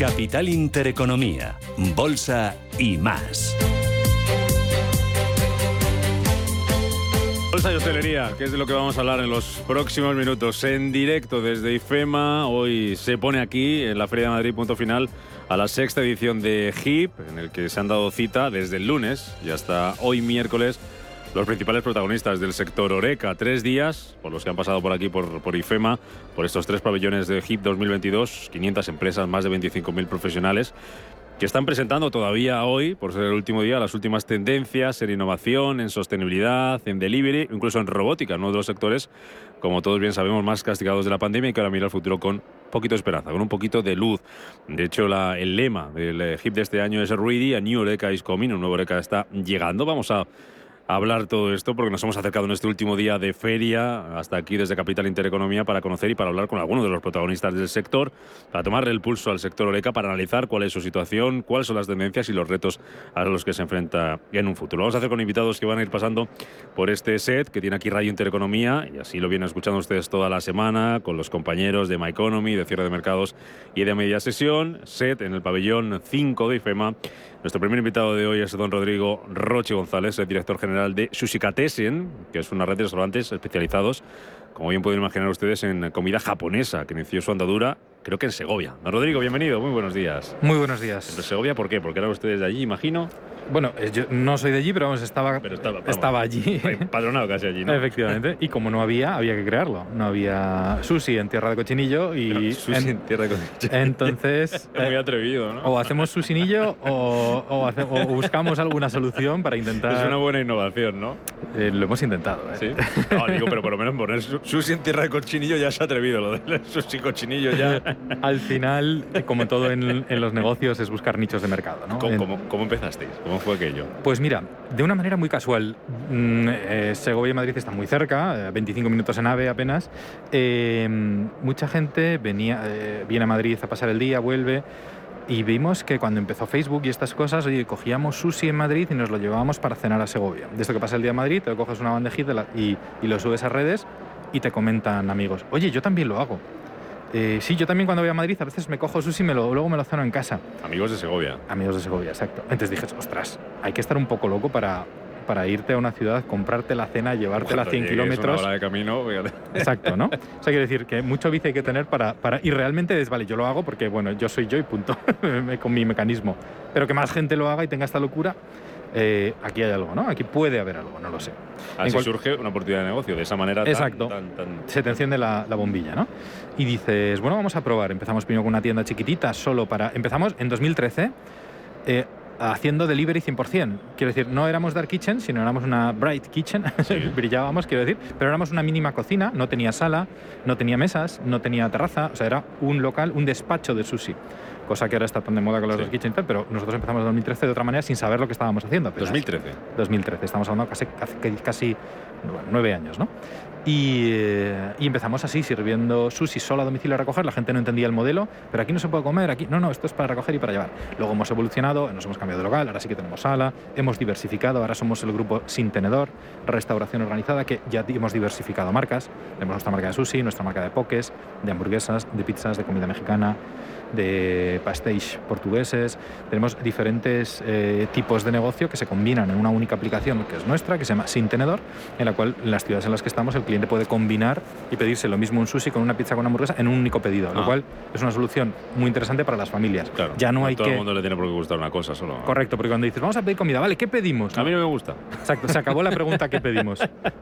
Capital Intereconomía, Bolsa y más. Bolsa y hostelería, que es de lo que vamos a hablar en los próximos minutos. En directo desde IFEMA, hoy se pone aquí en la Feria de Madrid, punto final, a la sexta edición de HIP, en el que se han dado cita desde el lunes y hasta hoy miércoles los principales protagonistas del sector Oreca. Tres días por los que han pasado por aquí, por, por IFEMA, por estos tres pabellones de HIP 2022, 500 empresas, más de 25.000 profesionales que están presentando todavía hoy, por ser el último día, las últimas tendencias en innovación, en sostenibilidad, en delivery, incluso en robótica, uno de los sectores, como todos bien sabemos, más castigados de la pandemia y que ahora mira el futuro con poquito de esperanza, con un poquito de luz. De hecho, la, el lema del HIP de este año es Ready, a New Oreca is coming, un nuevo Oreca está llegando. Vamos a hablar todo esto porque nos hemos acercado en este último día de feria hasta aquí desde Capital Intereconomía para conocer y para hablar con algunos de los protagonistas del sector, para tomarle el pulso al sector Oreca, para analizar cuál es su situación, cuáles son las tendencias y los retos a los que se enfrenta en un futuro. Vamos a hacer con invitados que van a ir pasando por este set que tiene aquí Radio Intereconomía y así lo vienen escuchando ustedes toda la semana con los compañeros de My Economy, de cierre de mercados y de media sesión, set en el pabellón 5 de IFEMA nuestro primer invitado de hoy es don Rodrigo Roche González, el director general de Sushikatesen, que es una red de restaurantes especializados, como bien pueden imaginar ustedes, en comida japonesa, que inició su andadura creo que en Segovia. Don Rodrigo, bienvenido, muy buenos días. Muy buenos días. ¿En Segovia por qué? Porque eran ustedes de allí, imagino. Bueno, eh, yo no soy de allí, pero vamos, estaba, estaba, allí. Padronado casi allí, ¿no? Efectivamente. Y como no había, había que crearlo. No había sushi en tierra de cochinillo y... sushi en, tierra de cochinillo. Entonces... muy eh, atrevido, ¿no? O hacemos susinillo o, o, buscamos alguna solución para intentar... Es una buena innovación, ¿no? Eh, lo hemos intentado, ¿eh? Sí. No, digo, pero por lo menos poner sushi en tierra de cochinillo ya se ha atrevido. Lo del sushi cochinillo ya... Al final, como todo en, los negocios, es buscar nichos de mercado, ¿no? ¿Cómo, cómo empezasteis? ¿Cómo fue aquello? Pues mira, de una manera muy casual. Mm, eh, Segovia y Madrid están muy cerca, 25 eh, minutos en AVE apenas. Eh, mucha gente venía, viene a Madrid a pasar el día, vuelve. Y vimos que cuando empezó Facebook y estas cosas, oye, cogíamos sushi en Madrid y nos lo llevábamos para cenar a Segovia. Desde que pasa el día en Madrid, te coges una bandejita y, y lo subes a redes y te comentan amigos, oye, yo también lo hago. Eh, sí, yo también cuando voy a Madrid a veces me cojo sushi y me lo, luego me lo ceno en casa. Amigos de Segovia. Amigos de Segovia, exacto. Entonces dije, ostras, hay que estar un poco loco para, para irte a una ciudad, comprarte la cena, llevártela a 100 kilómetros. Una de camino, Exacto, ¿no? O sea, quiere decir que mucho bici hay que tener para, para... Y realmente es, vale, yo lo hago porque, bueno, yo soy yo y punto, con mi mecanismo. Pero que más gente lo haga y tenga esta locura, eh, aquí hay algo, ¿no? Aquí puede haber algo, no lo sé. Así surge una oportunidad de negocio, de esa manera Exacto. Tan, Se te enciende la, bombilla, ¿no? Y dices, bueno, vamos a probar. Empezamos primero con una tienda chiquitita, solo para... Empezamos en 2013 eh, haciendo delivery 100%. Quiero decir, no éramos Dark Kitchen, sino éramos una Bright Kitchen, brillábamos, quiero decir, pero éramos una mínima cocina, no tenía sala, no tenía mesas, no tenía terraza, o sea, era un local, un despacho de sushi cosa que ahora está tan de moda con los sí. Kitchen pero nosotros empezamos en 2013 de otra manera sin saber lo que estábamos haciendo. 2013. 2013, estamos hablando casi, casi, casi nueve años, ¿no? Eh, y, empezamos así, sirviendo sushi solo a domicilio a recoger. La gente no entendía el modelo, pero aquí no se puede comer, aquí no, no, esto es para recoger y para llevar. Luego hemos evolucionado, nos hemos cambiado de local, ahora sí que tenemos sala, hemos diversificado, ahora somos el grupo Sin Tenedor, restauración organizada, que ya hemos diversificado marcas. Tenemos nuestra marca de sushi, nuestra marca de pokés, de hamburguesas, de pizzas, de comida mexicana, de pastéis portugueses. Tenemos diferentes eh, tipos de negocio que se combinan en una única aplicación que es nuestra, que se llama Sin Tenedor, en la cual en las ciudades en las que estamos el cliente puede combinar y pedirse lo mismo un sushi con una pizza con una hamburguesa en un único pedido, lo ah. cual es una solución muy interesante para las familias. Claro, ya no hay todo el mundo le tiene por qué gustar una cosa solo. Correcto, porque cuando dices, vamos a pedir comida, vale, ¿qué pedimos? A mí no me gusta. Exacto, se acabó la pregunta ¿qué pedimos?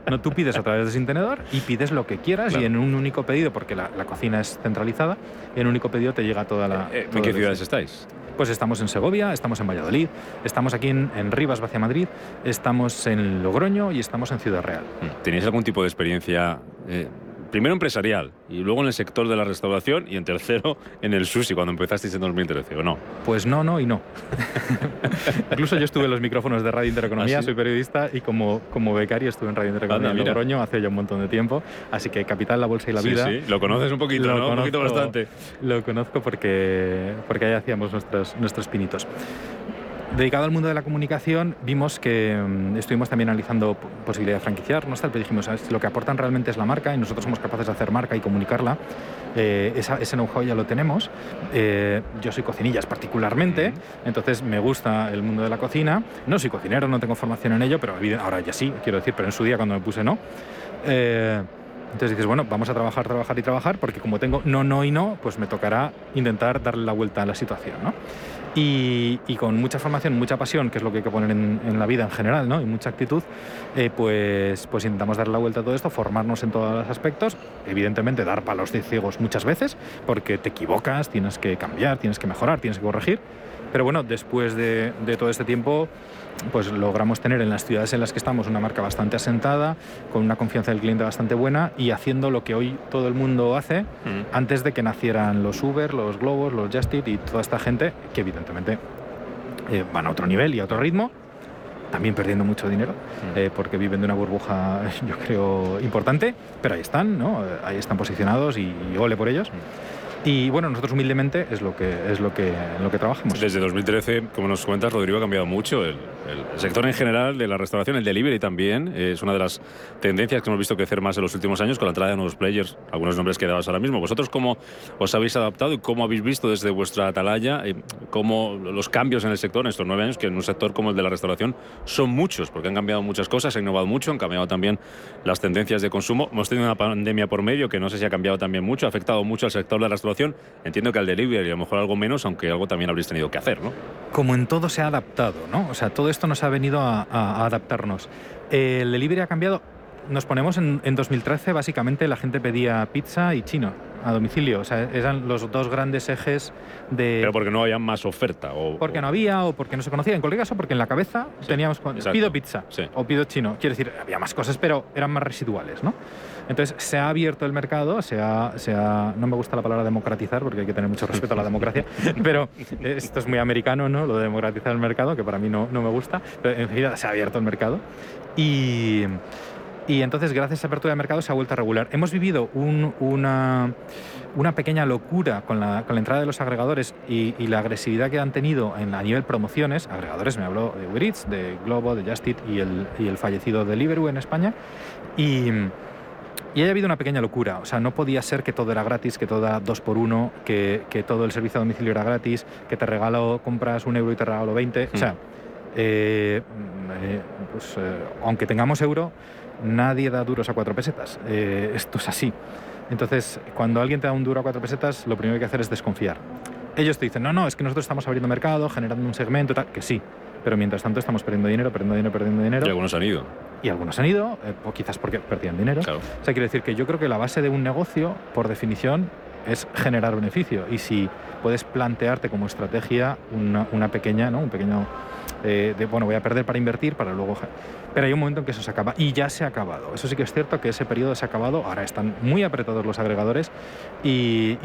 No, tú pides a través de Sin Tenedor y pides lo que quieras y en un único pedido, porque la, cocina es centralizada, y en un único pedido te llega toda la... Eh, ¿En qué ciudades estáis? Pues estamos en Segovia, estamos en Valladolid, estamos aquí en, Rivas, hacia Madrid, estamos en Logroño y estamos en Ciudad Real. ¿Tenéis algún tipo de experiencia eh, primero empresarial y luego en el sector de la restauración y en tercero en el sushi cuando empezasteis en 2013, ¿o no? Pues no, no y no. Incluso yo estuve en los micrófonos de Radio Intereconomía, ¿Ah, soy periodista y como, como becario estuve en Radio Intereconomía en Logroño hace ya un montón de tiempo, así que Capital, la Bolsa y la Vida. Sí, lo conoces un poquito, ¿no? un poquito bastante. Lo conozco porque, porque ahí hacíamos nuestros, nuestros pinitos. Dedicado al mundo de la comunicación, vimos que mm, estuvimos también analizando posibilidad de franquiciarnos, tal, pero dijimos, lo que aportan realmente es la marca y nosotros somos capaces de hacer marca y comunicarla. Eh, ese know-how ya lo tenemos. Eh, yo soy cocinillas particularmente, entonces me gusta el mundo de la cocina. No soy cocinero, no tengo formación en ello, pero ahora ya sí, quiero decir, pero en su día cuando me puse no. Eh, entonces dices, bueno, vamos a trabajar, trabajar y trabajar, porque como tengo no, no y no, pues me tocará intentar darle la vuelta a la situación, ¿no? Y, con mucha formación, mucha pasión, que es lo que hay que poner en, la vida en general, ¿no? y mucha actitud, eh, pues, pues intentamos darle la vuelta a todo esto, formarnos en todos los aspectos, evidentemente dar palos de ciegos muchas veces, porque te equivocas, tienes que cambiar, tienes que mejorar, tienes que corregir, pero bueno, después de, de todo este tiempo pues logramos tener en las ciudades en las que estamos una marca bastante asentada, con una confianza del cliente bastante buena y haciendo lo que hoy todo el mundo hace mm. antes de que nacieran los Uber, los Globos, los Justit y toda esta gente que evidentemente eh, van a otro nivel y a otro ritmo, también perdiendo mucho dinero, mm. eh, porque viven de una burbuja, yo creo, importante, pero ahí están, ¿no? Ahí están posicionados y, ole por ellos. Mm. Y bueno, nosotros humildemente es lo que es lo que lo que trabajamos. Desde 2013, como nos cuentas, Rodrigo ha cambiado mucho el, sector en general de la restauración, el delivery también es una de las tendencias que hemos visto crecer más en los últimos años con la entrada de nuevos players, algunos nombres que dabas ahora mismo. Vosotros cómo os habéis adaptado y cómo habéis visto desde vuestra atalaya eh, cómo los cambios en el sector en estos nueve años, que en un sector como el de la restauración son muchos, porque han cambiado muchas cosas, ha innovado mucho, han cambiado también las tendencias de consumo. Hemos tenido una pandemia por medio que no sé si ha cambiado también mucho, ha afectado mucho al sector de la restauración Entiendo que al delivery a lo mejor algo menos, aunque algo también habréis tenido que hacer, ¿no? Como en todo se ha adaptado, ¿no? O sea, todo esto nos ha venido a, adaptarnos. El delivery ha cambiado. Nos ponemos en, en 2013, básicamente la gente pedía pizza y chino a domicilio. O sea, eran los dos grandes ejes de... Pero porque no había más oferta. O, porque no había o porque no se conocía. En cualquier caso, porque en la cabeza teníamos... Pido pizza o pido chino. Quiero decir, había más cosas, pero eran más residuales, ¿no? Entonces se ha abierto el mercado, se ha, se ha, no me gusta la palabra democratizar porque hay que tener mucho respeto a la democracia, pero esto es muy americano, ¿no? Lo de democratizar el mercado, que para mí no, no me gusta, pero en realidad se ha abierto el mercado y, y entonces gracias a esa apertura de mercado se ha vuelto a regular. Hemos vivido una, una pequeña locura con la, con la, entrada de los agregadores y, y, la agresividad que han tenido en, a nivel promociones. Agregadores, me habló de Uber Eats, de Globo, de Justit y el, y el fallecido Deliveroo en España. Y y haya habido una pequeña locura, o sea, no podía ser que todo era gratis, que todo era dos por uno, que, que todo el servicio a domicilio era gratis, que te regalo, compras un euro y te regalo 20. O sea, mm. eh, eh, pues, eh, aunque tengamos euro, nadie da duros a cuatro pesetas. esto es así. Entonces, cuando alguien te da un duro a cuatro pesetas, lo primero que hay que hacer es desconfiar. Ellos te dicen, no, no, es que nosotros estamos abriendo mercado, generando un segmento, tal, que sí, pero mientras tanto estamos perdiendo dinero, perdiendo dinero, perdiendo dinero. Y algunos han ido y algunos han ido, eh, o quizás porque perdían dinero. O sea, quiero decir que yo creo que la base de un negocio, por definición, es generar beneficio. Y si puedes plantearte como estrategia una, una pequeña, ¿no? un pequeño eh, bueno, voy a perder para invertir, para luego... Pero hay un momento en que eso se acaba y ya se ha acabado. Eso sí que es cierto que ese periodo se ha acabado, ahora están muy apretados los agregadores y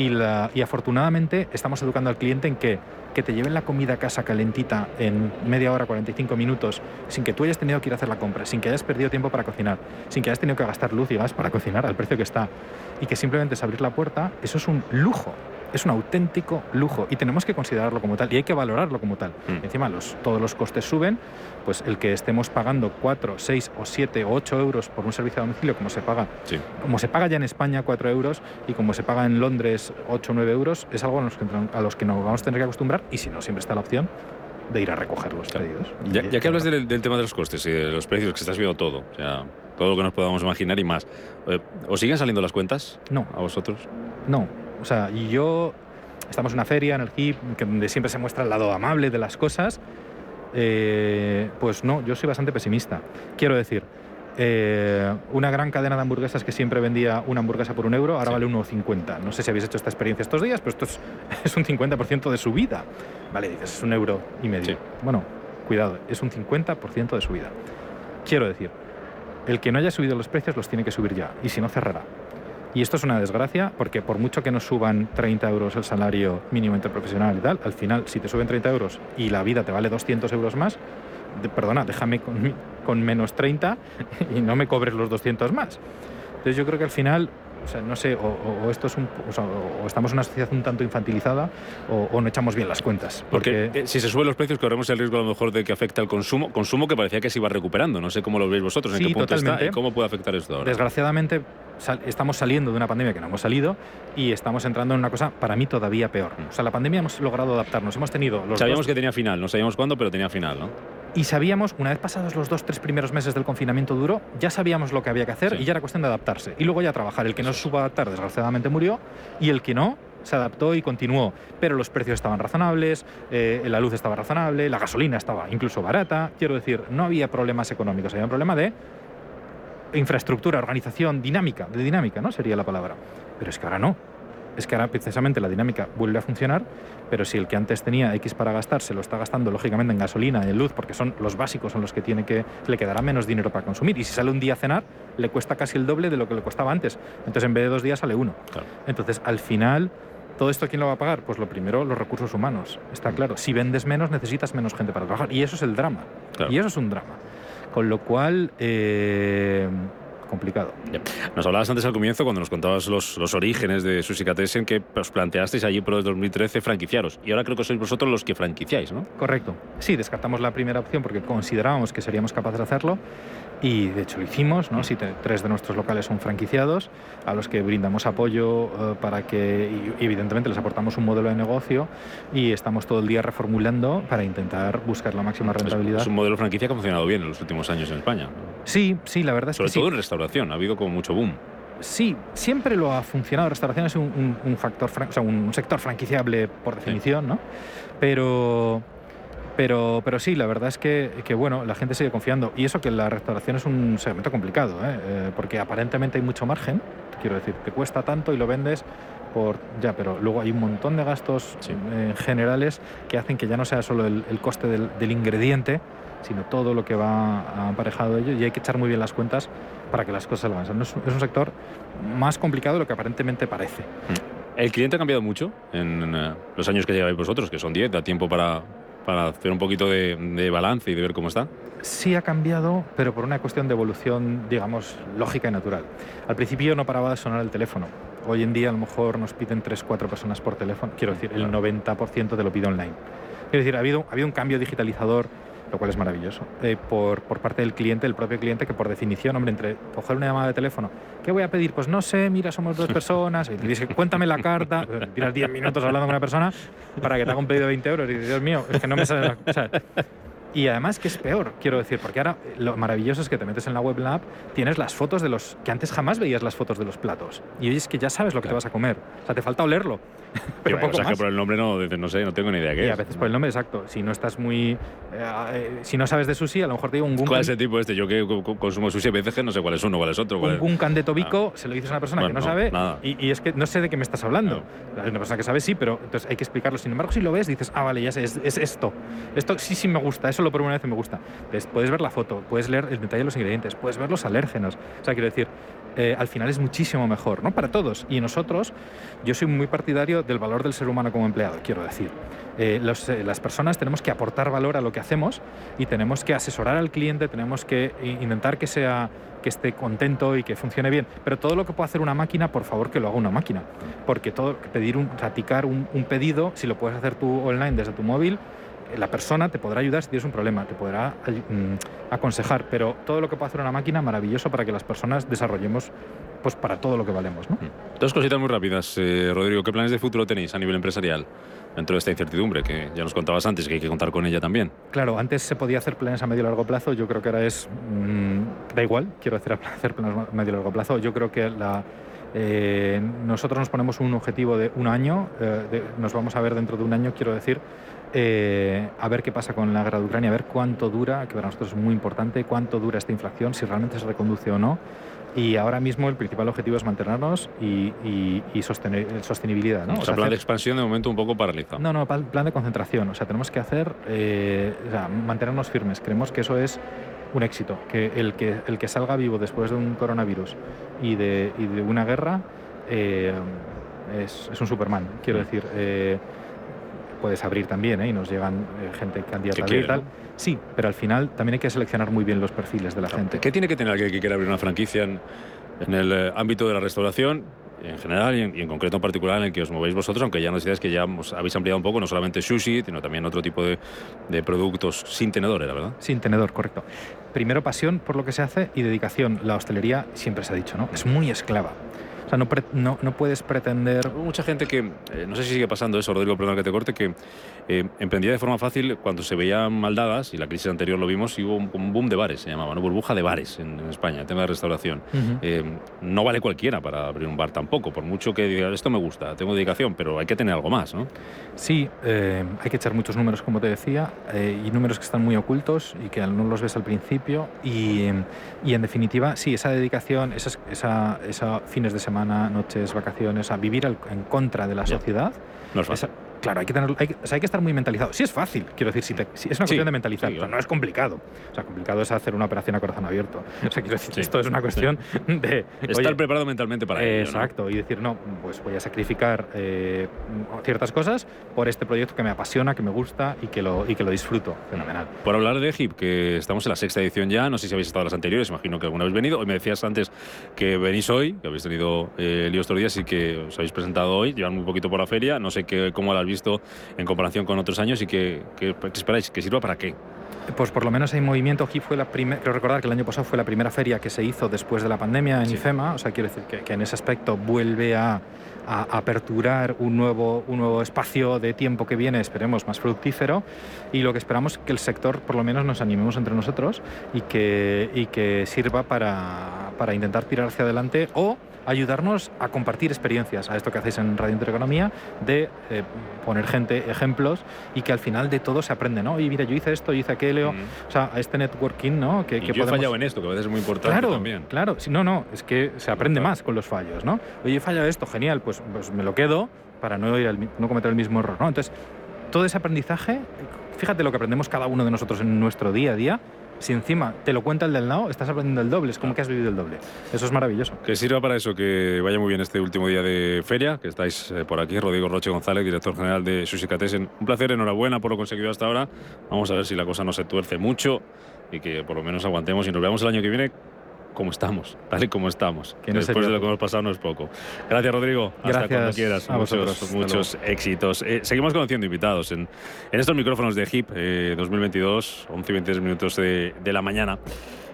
afortunadamente estamos educando al cliente en que que te lleven la comida a casa calentita en media hora, 45 minutos, sin que tú hayas tenido que ir a hacer la compra, sin que hayas perdido tiempo para cocinar, sin que hayas tenido que gastar luz y gas para cocinar al precio que está, y que simplemente es abrir la puerta, eso es un lujo es un auténtico lujo y tenemos que considerarlo como tal y hay que valorarlo como tal. Mm. Encima los, todos los costes suben, pues el que estemos pagando 4, 6 o 7 o 8 euros por un servicio a domicilio como se paga, como se paga ya en España 4 euros y como se paga en Londres 8 o 9 euros, es algo a los, que, a los que nos vamos a tener que acostumbrar y si no, siempre está la opción de ir a recoger los pedidos. Ya, que hablas del, tema de los costes y de los precios, que estás viendo todo, o sea, todo lo que nos podamos imaginar y más, eh, ¿os siguen saliendo las cuentas? No. ¿A vosotros? No, o sea, y yo, estamos en una feria, en el HIP, donde siempre se muestra el lado amable de las cosas, eh, pues no, yo soy bastante pesimista. Quiero decir, eh, una gran cadena de hamburguesas que siempre vendía una hamburguesa por un euro, ahora vale 1,50. No sé si habéis hecho esta experiencia estos días, pero esto es, un 50% de subida. Vale, dices, es un euro y medio. Bueno, cuidado, es un 50% de subida. Quiero decir, el que no haya subido los precios los tiene que subir ya, y si no, cerrará. Y esto es una desgracia porque por mucho que nos suban 30 euros el salario mínimo interprofesional y tal, al final si te suben 30 euros y la vida te vale 200 euros más, perdona, déjame con, con, menos 30 y no me cobres los 200 más. Entonces yo creo que al final o sea, no sé, o, esto es un, o, estamos en una sociedad un tanto infantilizada o, no echamos bien las cuentas. Porque, eh, si se suben los precios corremos el riesgo a lo mejor de que afecte al consumo, consumo que parecía que se iba recuperando. No sé cómo lo veis vosotros, en qué punto está y cómo puede afectar esto ahora. Desgraciadamente estamos saliendo de una pandemia que no hemos salido y estamos entrando en una cosa para mí todavía peor. O sea, la pandemia hemos logrado adaptarnos, hemos tenido los Sabíamos que tenía final, no sabíamos cuándo, pero tenía final, ¿no? Y sabíamos, una vez pasados los dos, tres primeros meses del confinamiento duro, ya sabíamos lo que había que hacer y ya era cuestión de adaptarse. Y luego ya trabajar. El que no se supo adaptar, desgraciadamente murió, y el que no, se adaptó y continuó. Pero los precios estaban razonables, eh, la luz estaba razonable, la gasolina estaba incluso barata. Quiero decir, no había problemas económicos, había un problema de infraestructura, organización, dinámica, de dinámica, ¿no? Sería la palabra. Pero es que ahora no es que ahora precisamente la dinámica vuelve a funcionar, pero si el que antes tenía X para gastar se lo está gastando lógicamente en gasolina, en luz, porque son los básicos, son los que tiene que, le quedará menos dinero para consumir. Y si sale un día a cenar, le cuesta casi el doble de lo que le costaba antes. Entonces en vez de dos días sale uno. Entonces al final... ¿Todo esto quién lo va a pagar? Pues lo primero, los recursos humanos. Está mm. claro. Si vendes menos, necesitas menos gente para trabajar. Y eso es el drama. Y eso es un drama. Con lo cual, eh, complicado. Nos hablabas antes al comienzo, cuando nos contabas los, los orígenes de en que os planteasteis allí por el 2013 franquiciaros. Y ahora creo que sois vosotros los que franquiciáis, ¿no? Correcto. Sí, descartamos la primera opción porque considerábamos que seríamos capaces de hacerlo y de hecho lo hicimos, ¿no? Sí, tres de nuestros locales son franquiciados, a los que brindamos apoyo eh, para que, y, evidentemente les aportamos un modelo de negocio y estamos todo el día reformulando para intentar buscar la máxima rentabilidad. Es, un modelo franquicia que ha funcionado bien en los últimos años en España. Sí, sí, la verdad es Sobre que todo en restauración, ha habido como mucho boom. Sí, siempre lo ha funcionado. Restauración es un, factor, o sea, un sector franquiciable por definición, ¿no? Pero pero, pero sí, la verdad es que, que, bueno, la gente sigue confiando. Y eso que la restauración es un segmento complicado, ¿eh? Eh, porque aparentemente hay mucho margen. Quiero decir, te cuesta tanto y lo vendes por ya, pero luego hay un montón de gastos eh, generales que hacen que ya no sea solo el, coste del, del, ingrediente, sino todo lo que va aparejado de ello. Y hay que echar muy bien las cuentas para que las cosas salgan. es, un sector más complicado de lo que aparentemente parece. Mm. ¿El cliente ha cambiado mucho en los años que lleváis vosotros, que son 10? ¿Da tiempo para, para hacer un poquito de, balance y de ver cómo está? Sí ha cambiado, pero por una cuestión de evolución, digamos, lógica y natural. Al principio no paraba de sonar el teléfono. Hoy en día a lo mejor nos piden 3, 4 personas por teléfono. Quiero decir, el 90% te lo pide online. Quiero decir, ha habido, ha habido un cambio digitalizador lo cual es maravilloso, eh, por, por, parte del cliente, el propio cliente, que por definición, hombre, entre coger una llamada de teléfono, ¿qué voy a pedir? Pues no sé, mira, somos dos personas, y dices, cuéntame la carta, tiras 10 minutos hablando con una persona para que te haga un pedido de 20 euros, y dices, Dios mío, es que no me sale la... O sea, y además que es peor, quiero decir, porque ahora lo maravilloso es que te metes en la web lab, tienes las fotos de los que antes jamás veías las fotos de los platos. Y es que ya sabes lo que te vas a comer. O sea, te falta olerlo. Pero poco o sea, que por el nombre no, no sé, no tengo ni idea qué y a veces por el nombre, exacto. Si no estás muy... Eh, eh, si no sabes de sushi, a lo mejor te digo un gunkan... ¿Cuál es el tipo este? Yo que consumo sushi a veces que no sé cuál es uno, cuál es otro. un gunkan de tobico, ah. se lo dices a una persona que no, sabe y, es que no sé de qué me estás hablando. Una persona que sabe sí, pero entonces hay que explicarlo. Sin embargo, si lo ves, dices, ah, vale, ya sé, es, es esto. Esto sí, sí me gusta, eso lo por una vez me gusta puedes ver la foto, puedes leer el detalle de los ingredientes, puedes ver los alérgenos. O sea, quiero decir, eh, al final es muchísimo mejor, ¿no? Para todos. Y nosotros, yo soy muy partidario del valor del ser humano como empleado, quiero decir. Eh, eh, las personas tenemos que aportar valor a lo que hacemos y tenemos que asesorar al cliente, tenemos que intentar que sea que esté contento y que funcione bien. Pero todo lo que pueda hacer una máquina, por favor que lo haga una máquina. Porque todo, pedir un, raticar un pedido, si lo puedes hacer tú online desde tu móvil, la persona te podrá ayudar si tienes un problema, te podrá mm, aconsejar, pero todo lo que puede hacer una máquina, maravilloso para que las personas desarrollemos pues para todo lo que valemos. ¿no? Mm. Dos cositas muy rápidas, eh, Rodrigo. ¿Qué planes de futuro tenéis a nivel empresarial? Dentro de esta incertidumbre, que ya nos contabas antes, que hay que contar con ella también. Claro, antes se podía hacer planes a medio y largo plazo, yo creo que ahora es. Mm, da igual, quiero hacer, hacer planes a medio y largo plazo. Yo creo que la, eh, nosotros nos ponemos un objetivo de un año, eh, nos vamos a ver dentro de un año, quiero decir, eh, a ver qué pasa con la guerra de Ucrania, a ver cuánto dura, que para nosotros es muy importante, cuánto dura esta inflación, si realmente se reconduce o no. Y ahora mismo el principal objetivo es mantenernos y, sostener, sostenibilidad. ¿no? O, sea, plan de expansión de momento un poco paralizado. No, no, plan de concentración. O sea, tenemos que hacer, eh, mantenernos firmes. Creemos que eso es un éxito, que el que, el que salga vivo después de un coronavirus y de, de una guerra eh, es, es, un Superman. Quiero mm. decir, puedes abrir también ¿eh? y nos llegan eh, gente candidata y tal. Sí, pero al final también hay que seleccionar muy bien los perfiles de la gente. ¿Qué tiene que tener alguien que quiera abrir una franquicia en el eh, ámbito de la restauración en general y en, concreto en particular en el que os movéis vosotros, aunque ya nos decíais que ya habéis ampliado un poco, no solamente sushi, sino también otro tipo de, de productos sin tenedor, ¿era verdad? Sin tenedor, correcto. Primero pasión por lo que se hace y dedicación. La hostelería siempre se ha dicho, ¿no? Es muy esclava no, no, puedes pretender... mucha gente que, eh, no sé si sigue pasando eso, Rodrigo, perdón que te corte, que eh, emprendía de forma fácil cuando se veían maldadas, y la crisis anterior lo vimos, y hubo un, boom de bares, se llamaba, ¿no? burbuja de bares en, España, el tema de restauración. Eh, no vale cualquiera para abrir un bar tampoco, por mucho que diga, esto me gusta, tengo dedicación, pero hay que tener algo más, ¿no? Sí, hay que echar muchos números, como te decía, y números que están muy ocultos y que no los ves al principio, y, y en definitiva, sí, esa dedicación, esas esa, esa fines de semana, noches, vacaciones, a vivir en contra de la sociedad. No es fácil. Claro, hay que, tener, hay, hay que estar muy mentalizado. Sí es fácil, quiero decir, si, es una cuestión de mentalizar, no es complicado. O sea, complicado es hacer una operación a corazón abierto. O sea, quiero decir, esto es una cuestión de... Estar preparado mentalmente para ello. Exacto, y decir, no, pues voy a sacrificar eh, ciertas cosas por este proyecto que me apasiona, que me gusta y que lo, y que lo disfruto. Fenomenal. Por hablar de HIP, que estamos en la sexta edición ya, no sé si habéis estado en las anteriores, imagino que alguna vez venido. Hoy me decías antes que venís hoy, que habéis tenido eh, líos estos días y que os habéis presentado hoy, llevan un poquito por la feria, no sé qué, cómo lo has visto en comparación con otros años y que, esperáis? ¿Que sirva para qué? Pues por lo menos hay movimiento. Aquí fue la primera, creo recordar que el año pasado fue la primera feria que se hizo después de la pandemia en IFEMA, o sea, quiero decir que, en ese aspecto vuelve a, aperturar un nuevo, un nuevo espacio de tiempo que viene, esperemos, más fructífero. Y lo que esperamos es que el sector, por lo menos, nos animemos entre nosotros y que, y que sirva para, para intentar tirar hacia adelante o ayudarnos a compartir experiencias, a esto que hacéis en Radio Intereconomía, de eh, poner gente, ejemplos y que al final de todo se aprende, ¿no? Y mira, yo hice esto, yo hice aquello, o sea, a este networking, ¿no? Que, yo he fallado en esto, que a veces es muy importante claro, también. Claro, no, no, es que se aprende más con los fallos, ¿no? Oye, he fallado esto, genial, pues, pues me lo quedo para no, ir no cometer el mismo error, ¿no? Entonces, todo ese aprendizaje, fíjate lo que aprendemos cada uno de nosotros en nuestro día a día, si encima te lo cuenta el del lado, estás aprendiendo el doble, es como que has vivido el doble. Eso es maravilloso. Que sirva para eso, que vaya muy bien este último día de feria, que estáis eh, por aquí, Rodrigo Roche González, director general de Sushi Catesen. Un placer, enhorabuena por lo conseguido hasta ahora. Vamos a ver si la cosa no se tuerce mucho y que por lo menos aguantemos y nos veamos el año que viene como estamos, tal y como estamos. Después de lo que hemos pasado no es poco. Gracias, Rodrigo. Hasta cuando quieras. muchos, muchos éxitos. Eh, seguimos conociendo invitados en, estos micrófonos de HIP 2022, 11 y 23 minutos de, de la mañana.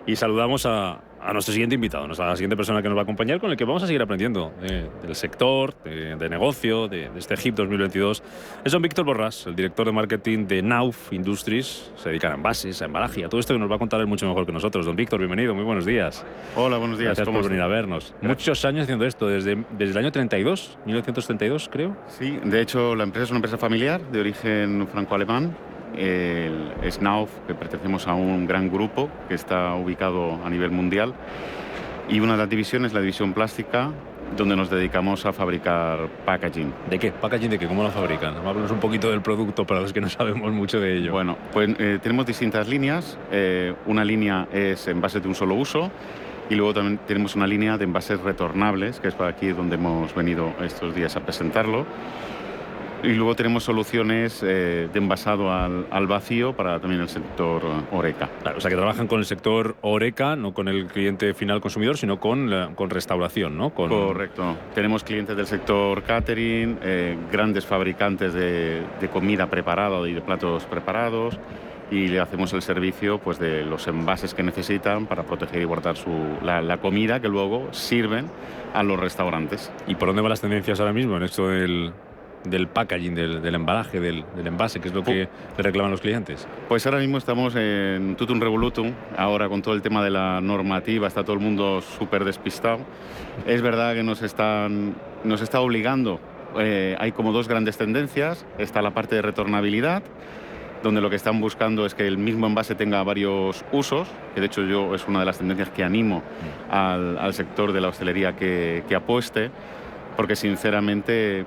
Y saludamos a, a nuestro siguiente invitado, a la siguiente persona que nos va a acompañar, con el que vamos a seguir aprendiendo del sector, de, negocio, de, este HIP 2022. Es don Víctor Borrás, el director de marketing de Nauf Industries. Se dedica a envases, a embalaje, a todo esto que nos va a contar él mucho mejor que nosotros. Don Víctor, bienvenido, muy buenos días. Hola, buenos días. Gracias por venir a vernos. Muchos años haciendo esto, desde, desde el año 32, 1932 creo. Sí, de hecho la empresa es una empresa familiar de origen franco-alemán el SNAUF, que pertenecemos a un gran grupo que está ubicado a nivel mundial. Y una de las divisiones, la división plástica, donde nos dedicamos a fabricar packaging. ¿De qué? ¿Packaging de qué? ¿Cómo lo fabrican? Hablamos un poquito del producto para los que no sabemos mucho de ello. Bueno, pues eh, tenemos distintas líneas. Eh, una línea es envases de un solo uso y luego también tenemos una línea de envases retornables, que es para aquí donde hemos venido estos días a presentarlo. Y luego tenemos soluciones eh, de envasado al, vacío para también el sector Oreca. o sea que trabajan con el sector Oreca, no con el cliente final consumidor, sino con, con restauración, ¿no? Correcto. Tenemos clientes del sector catering, eh, grandes fabricantes de, comida preparada y de platos preparados y le hacemos el servicio pues, de los envases que necesitan para proteger y guardar su, la, la, comida que luego sirven a los restaurantes. ¿Y por dónde van las tendencias ahora mismo en esto del, del packaging, del, embalaje, del, envase, que es lo que le reclaman los clientes? Pues ahora mismo estamos en tutum revolutum, ahora con todo el tema de la normativa, está todo el mundo súper despistado. Es verdad que nos, están, nos está obligando, eh, hay como dos grandes tendencias, está la parte de retornabilidad, donde lo que están buscando es que el mismo envase tenga varios usos, que de hecho yo es una de las tendencias que animo al, sector de la hostelería que, que apueste, porque sinceramente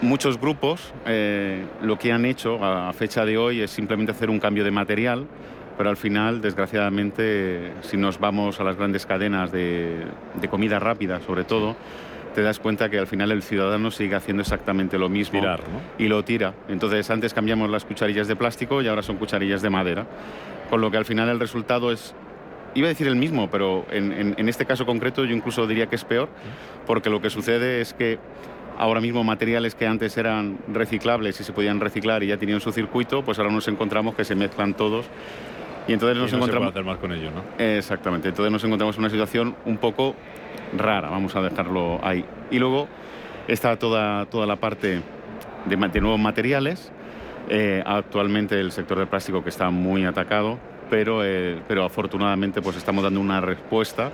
muchos grupos eh, lo que han hecho a fecha de hoy es simplemente hacer un cambio de material, pero al final, desgraciadamente, si nos vamos a las grandes cadenas de, comida rápida, sobre todo, te das cuenta que al final el ciudadano sigue haciendo exactamente lo mismo y lo tira. Entonces, antes cambiamos las cucharillas de plástico y ahora son cucharillas de madera, con lo que al final el resultado es iba a decir el mismo, pero en, este caso concreto yo incluso diría que es peor, porque lo que sucede es que ahora mismo materiales que antes eran reciclables y se podían reciclar y ya tenían su circuito, pues ahora nos encontramos que se mezclan todos. Y entonces nos encontramos. hacer más con ello, ¿no? Exactamente. Entonces nos encontramos en una situación un poco rara, vamos a dejarlo ahí. Y luego está toda, toda la parte de, de nuevos materiales. Eh, actualmente el sector del plástico que está muy atacado, pero, eh, pero afortunadamente pues estamos dando una respuesta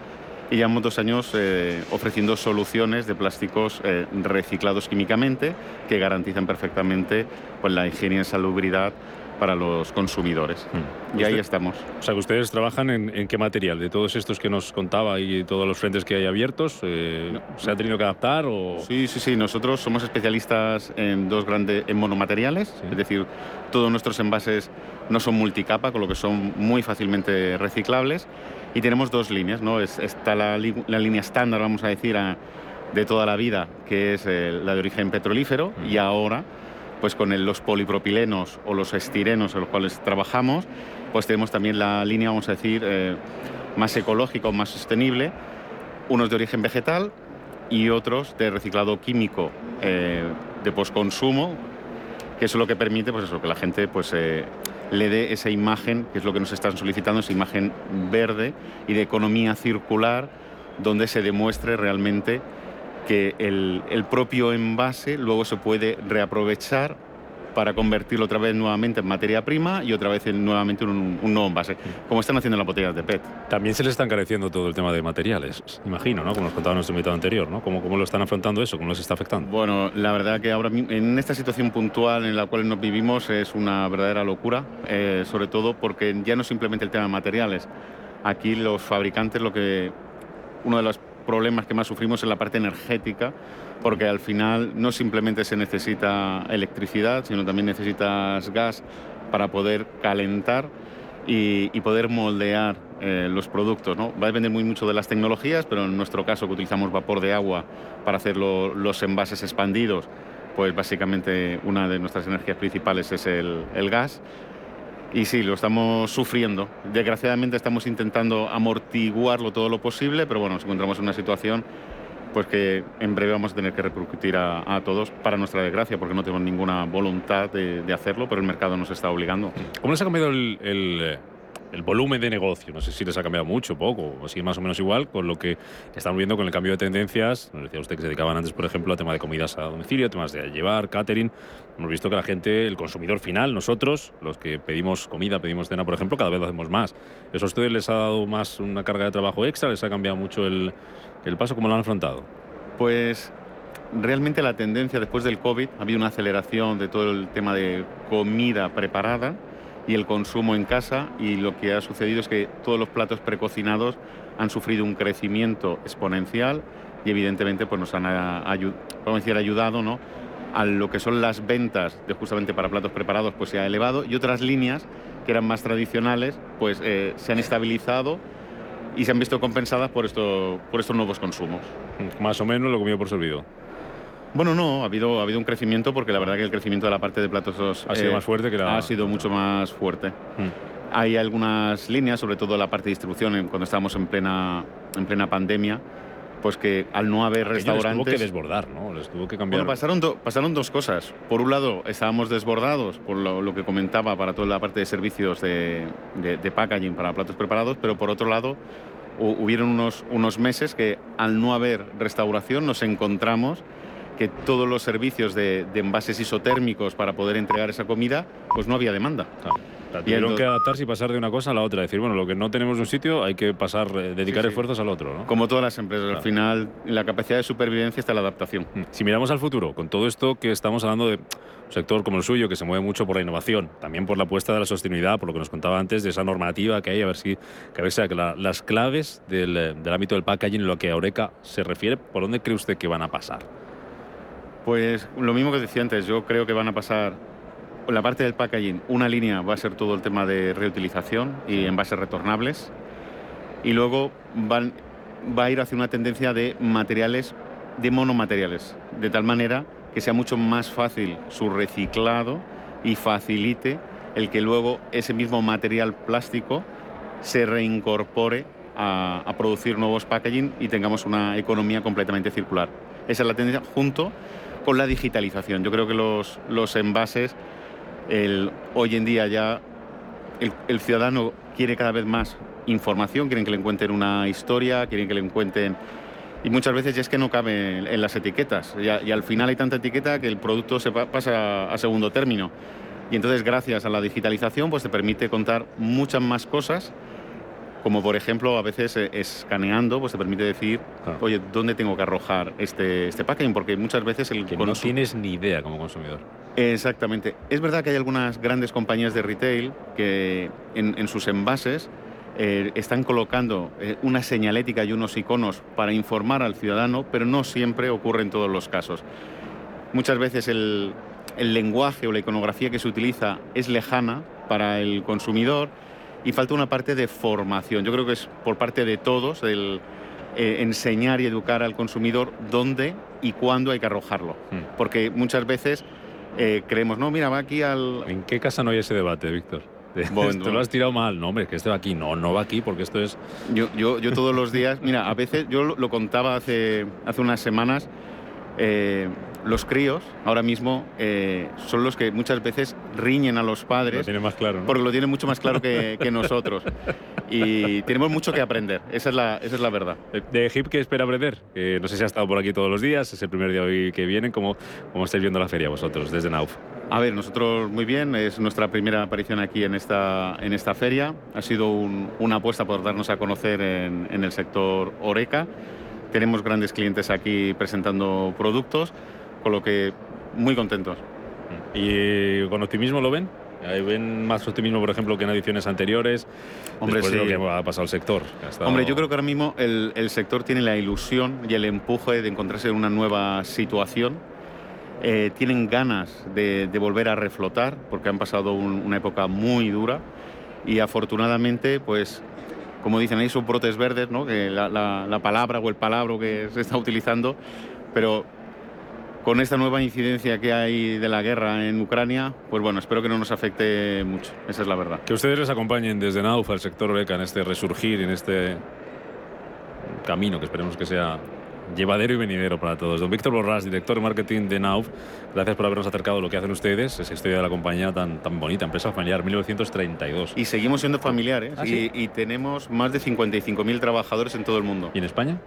y llevamos dos años eh, ofreciendo soluciones de plásticos reciclados químicamente que garantizan perfectamente pues, la higiene y salubridad para los consumidores. Hmm. Y ahí estamos. O sea, que ustedes trabajan en, qué material, de todos estos que nos contaba y todos los frentes que hay abiertos, eh, ¿se ha tenido que adaptar o...? Sí, sí, sí, nosotros somos especialistas en dos grandes, en monomateriales, es decir, todos nuestros envases no son multicapa, con lo que son muy fácilmente reciclables, y tenemos dos líneas, ¿no? está la, línea estándar, vamos a decir, de toda la vida, que es eh, la de origen petrolífero, hmm. y ahora pues con los polipropilenos o los estirenos en los cuales trabajamos, pues tenemos también la línea, vamos a decir, eh, más ecológica o más sostenible, unos de origen vegetal y otros de reciclado químico eh, de posconsumo, que es lo que permite pues eso, que la gente pues, eh, le dé esa imagen, que es lo que nos están solicitando, esa imagen verde y de economía circular, donde se demuestre realmente que el, propio envase luego se puede reaprovechar para convertirlo otra vez nuevamente en materia prima y otra vez nuevamente en un, nuevo envase, como están haciendo las botellas de PET. También se les está encareciendo todo el tema de materiales, imagino, ¿no? Como nos contaba nuestro invitado anterior, ¿no? ¿Cómo, ¿Cómo lo están afrontando eso? ¿Cómo les está afectando? Bueno, la verdad que ahora en esta situación puntual en la cual nos vivimos es una verdadera locura, eh, sobre todo porque ya no simplemente el tema de materiales. Aquí los fabricantes lo que uno de los problemas que más sufrimos en la parte energética, porque al final no simplemente se necesita electricidad, sino también necesitas gas para poder calentar y, poder moldear eh, los productos. ¿no? Va a depender muy mucho de las tecnologías, pero en nuestro caso que utilizamos vapor de agua para hacer los envases expandidos, pues básicamente una de nuestras energías principales es el, el gas. Y sí, lo estamos sufriendo. Desgraciadamente estamos intentando amortiguarlo todo lo posible, pero bueno, nos encontramos en una situación pues que en breve vamos a tener que repercutir a, todos para nuestra desgracia, porque no tenemos ninguna voluntad de, hacerlo, pero el mercado nos está obligando. ¿Cómo les ha cambiado el el volumen de negocio. No sé si les ha cambiado mucho, poco, o así más o menos igual con lo que estamos viendo con el cambio de tendencias. Nos decía usted que se dedicaban antes, por ejemplo, a tema de comidas a domicilio, temas de llevar, catering. Hemos visto que la gente, el consumidor final, nosotros, los que pedimos comida, pedimos cena, por ejemplo, cada vez lo hacemos más. ¿Eso a ustedes les ha dado más una carga de trabajo extra? ¿Les ha cambiado mucho el, el paso? ¿Cómo lo han afrontado? Pues realmente la tendencia después del COVID ha habido una aceleración de todo el tema de comida preparada y el consumo en casa y lo que ha sucedido es que todos los platos precocinados han sufrido un crecimiento exponencial y evidentemente pues nos han decir, ayudado ¿no? a lo que son las ventas de justamente para platos preparados pues se ha elevado y otras líneas que eran más tradicionales pues eh, se han estabilizado y se han visto compensadas por, esto, por estos nuevos consumos. Más o menos lo comido por servido. Bueno, no, ha habido, ha habido un crecimiento porque la verdad que el crecimiento de la parte de platos ha sido eh, más fuerte que la... Ha sido mucho más fuerte. Hmm. Hay algunas líneas, sobre todo la parte de distribución, cuando estábamos en plena, en plena pandemia, pues que al no haber restaurantes... Les tuvo que desbordar, ¿no? Les tuvo que cambiar... Bueno, pasaron, pasaron dos cosas. Por un lado, estábamos desbordados por lo, que comentaba para toda la parte de servicios de, de, packaging para platos preparados, pero por otro lado, hubieron unos, unos meses que al no haber restauración nos encontramos que todos los servicios de, envases isotérmicos para poder entregar esa comida, pues no había demanda. tuvieron que adaptarse y pasar de una cosa a la otra. Decir, bueno, lo que no tenemos en un sitio hay que pasar, eh, dedicar esfuerzos al otro. ¿no? Como todas las empresas, al final la capacidad de supervivencia está en la adaptación. Mm. Si miramos al futuro, con todo esto que estamos hablando de un sector como el suyo, que se mueve mucho por la innovación, también por la apuesta de la sostenibilidad, por lo que nos contaba antes, de esa normativa que hay, a ver si que, a que las claves del, del ámbito del packaging, en lo que a Oreca se refiere, ¿por dónde cree usted que van a pasar? Pues lo mismo que decía antes, yo creo que van a pasar la parte del packaging, una línea va a ser todo el tema de reutilización y envases retornables. Y luego van, va a ir hacia una tendencia de materiales, de monomateriales, de tal manera que sea mucho más fácil su reciclado y facilite el que luego ese mismo material plástico se reincorpore a, a producir nuevos packaging y tengamos una economía completamente circular. Esa es la tendencia junto con la digitalización. Yo creo que los, los envases, el, hoy en día ya el, el ciudadano quiere cada vez más información, quieren que le encuentren una historia, quieren que le encuentren... Y muchas veces ya es que no cabe en, las etiquetas. Y, a- al final hay tanta etiqueta que el producto se pa- pasa a segundo término. Y entonces gracias a la digitalización pues te permite contar muchas más cosas como por ejemplo a veces eh, escaneando pues te permite decir Claro. oye dónde tengo que arrojar este, este packaging porque muchas veces el Que no tienes ni idea como consumidor. Exactamente. Es verdad que hay algunas grandes compañías de retail que en, en sus envases eh, están colocando eh, una señalética y unos iconos para informar al ciudadano, pero no siempre ocurre en todos los casos. Muchas veces el, el lenguaje o la iconografía que se utiliza es lejana para el consumidor y falta una parte de formación. Yo creo que es por parte de todos el eh, enseñar y educar al consumidor dónde y cuándo hay que arrojarlo. Hmm. Porque muchas veces eh, creemos, no, mira, va aquí al... ¿En qué casa no hay ese debate, Víctor? Bueno, esto lo has tirado mal. No, hombre, que este va aquí. No, no va aquí porque esto es... Yo, yo, yo todos los días, mira, a veces, yo lo, lo contaba hace, hace unas semanas, eh, los críos ahora mismo eh, son los que muchas veces riñen a los Lo padres tiene más claro, ¿no? porque lo tienen mucho más claro que, que nosotros. Y tenemos mucho que aprender, esa es la, esa es la verdad. De- HIP, ¿qué espera aprender? Que no sé si ha estado por aquí todos los días, es el primer día hoy que vienen. ¿Cómo, cómo estáis viendo la feria vosotros desde Nauf? A ver, nosotros muy bien, es nuestra primera aparición aquí en esta, en esta feria. Ha sido un- una apuesta por darnos a conocer en, en el sector Oreca. Tenemos grandes clientes aquí presentando productos, con lo que muy contentos. ¿Y eh, con optimismo lo ven? Ahí ¿Ven más optimismo, por ejemplo, que en ediciones anteriores? Hombre, Después de sí. lo que ha pasado el sector. estado- Hombre, yo creo que ahora mismo el, el sector tiene la ilusión y el empuje de encontrarse en una nueva situación. Eh, tienen ganas de, de volver a reflotar porque han pasado un- una época muy dura y afortunadamente, pues, como dicen ahí, son brotes verdes, ¿no? Que la, la- la palabra o el palabra que se está utilizando, pero con esta nueva incidencia que hay de la guerra en Ucrania, pues bueno, espero que no nos afecte mucho. Esa es la verdad. Que ustedes les acompañen desde Nauf al sector Oreca en este resurgir, en este camino que esperemos que sea llevadero y venidero para todos. Don Víctor Borrás, director de marketing de Nauf, gracias por habernos acercado a lo que hacen ustedes, esa historia de la compañía tan, tan bonita, empresa familiar, 1932. Y seguimos siendo familiares ¿Ah, y, sí? y tenemos más de 55.000 trabajadores en todo el mundo. ¿Y en España?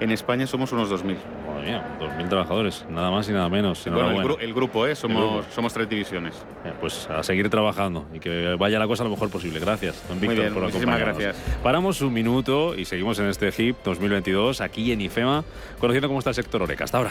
En España somos unos 2.000. Madre mía, 2.000 trabajadores, nada más y nada menos. Bueno, el, Enhorabuena. gru- el grupo, ¿eh? Somos, grupo. somos tres divisiones. Eh, Pues a seguir trabajando y que vaya la cosa lo mejor posible. Gracias, don Víctor, bien, por muchísimas acompañarnos. gracias. Paramos un minuto y seguimos en este HIP 2022 aquí en IFEMA, conociendo cómo está el sector Oreca. Hasta ahora.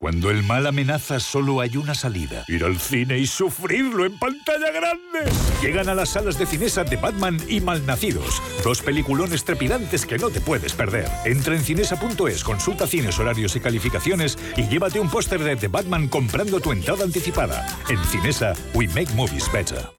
Cuando el mal amenaza, solo hay una salida. Ir al cine y sufrirlo en pantalla grande. Llegan a las salas de cinesa de Batman y Malnacidos. Dos peliculones trepidantes que no te puedes perder. Entra en cinesa.es, consulta cines, horarios y calificaciones y llévate un póster de The Batman comprando tu entrada anticipada. En Cinesa, we make movies better.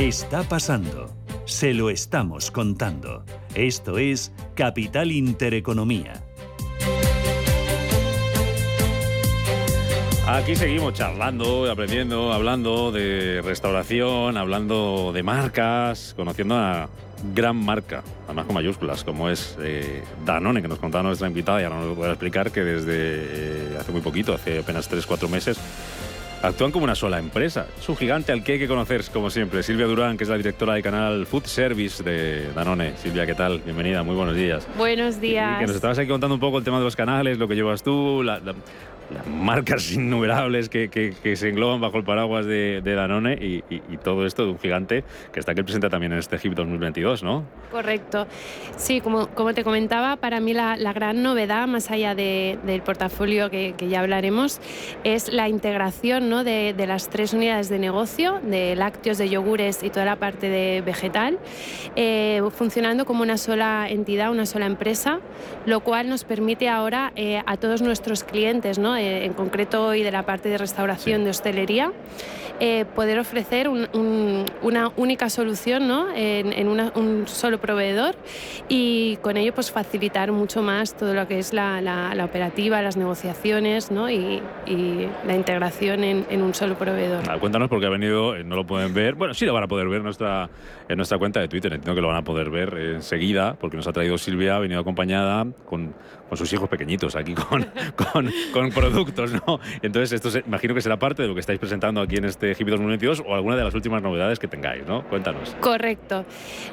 Está pasando. Se lo estamos contando. Esto es Capital Intereconomía. Aquí seguimos charlando, aprendiendo, hablando de restauración, hablando de marcas, conociendo a gran marca, además con mayúsculas, como es eh, Danone, que nos contaba nuestra invitada y ahora nos a explicar que desde eh, hace muy poquito, hace apenas 3-4 meses, actúan como una sola empresa. Es un gigante al que hay que conocer, como siempre. Silvia Durán, que es la directora del canal Food Service de Danone. Silvia, ¿qué tal? Bienvenida, muy buenos días. Buenos días. Y que nos estabas aquí contando un poco el tema de los canales, lo que llevas tú, la, la, las marcas innumerables que, que, se engloban bajo el paraguas de, Danone y, y, todo esto de un gigante que está aquí presenta también en este HIP 2022, ¿no? Correcto. Sí, como, como te comentaba, para mí la, la gran novedad, más allá de, del portafolio que, que, ya hablaremos, es la integración ¿no? de, de, las tres unidades de negocio, de lácteos, de yogures y toda la parte de vegetal, eh, funcionando como una sola entidad, una sola empresa, lo cual nos permite ahora eh, a todos nuestros clientes, ¿no? Eh, en concreto hoy de la parte de restauración, sí. de hostelería, eh, poder ofrecer un, un, una única solución ¿no? en, en una, un solo proveedor y con ello pues facilitar mucho más todo lo que es la, la, la operativa, las negociaciones ¿no? y, y, la integración en, en un solo proveedor. Cuéntanos porque ha venido, eh, no lo pueden ver, bueno, sí lo van a poder ver en nuestra, en nuestra cuenta de Twitter, entiendo que lo van a poder ver enseguida porque nos ha traído Silvia, ha venido acompañada con, con sus hijos pequeñitos aquí con, con, con productos, ¿no? Entonces esto se, imagino que será parte de lo que estáis presentando aquí en este HIP 2022 o alguna de las últimas novedades que tengáis, ¿no? Cuéntanos. Correcto.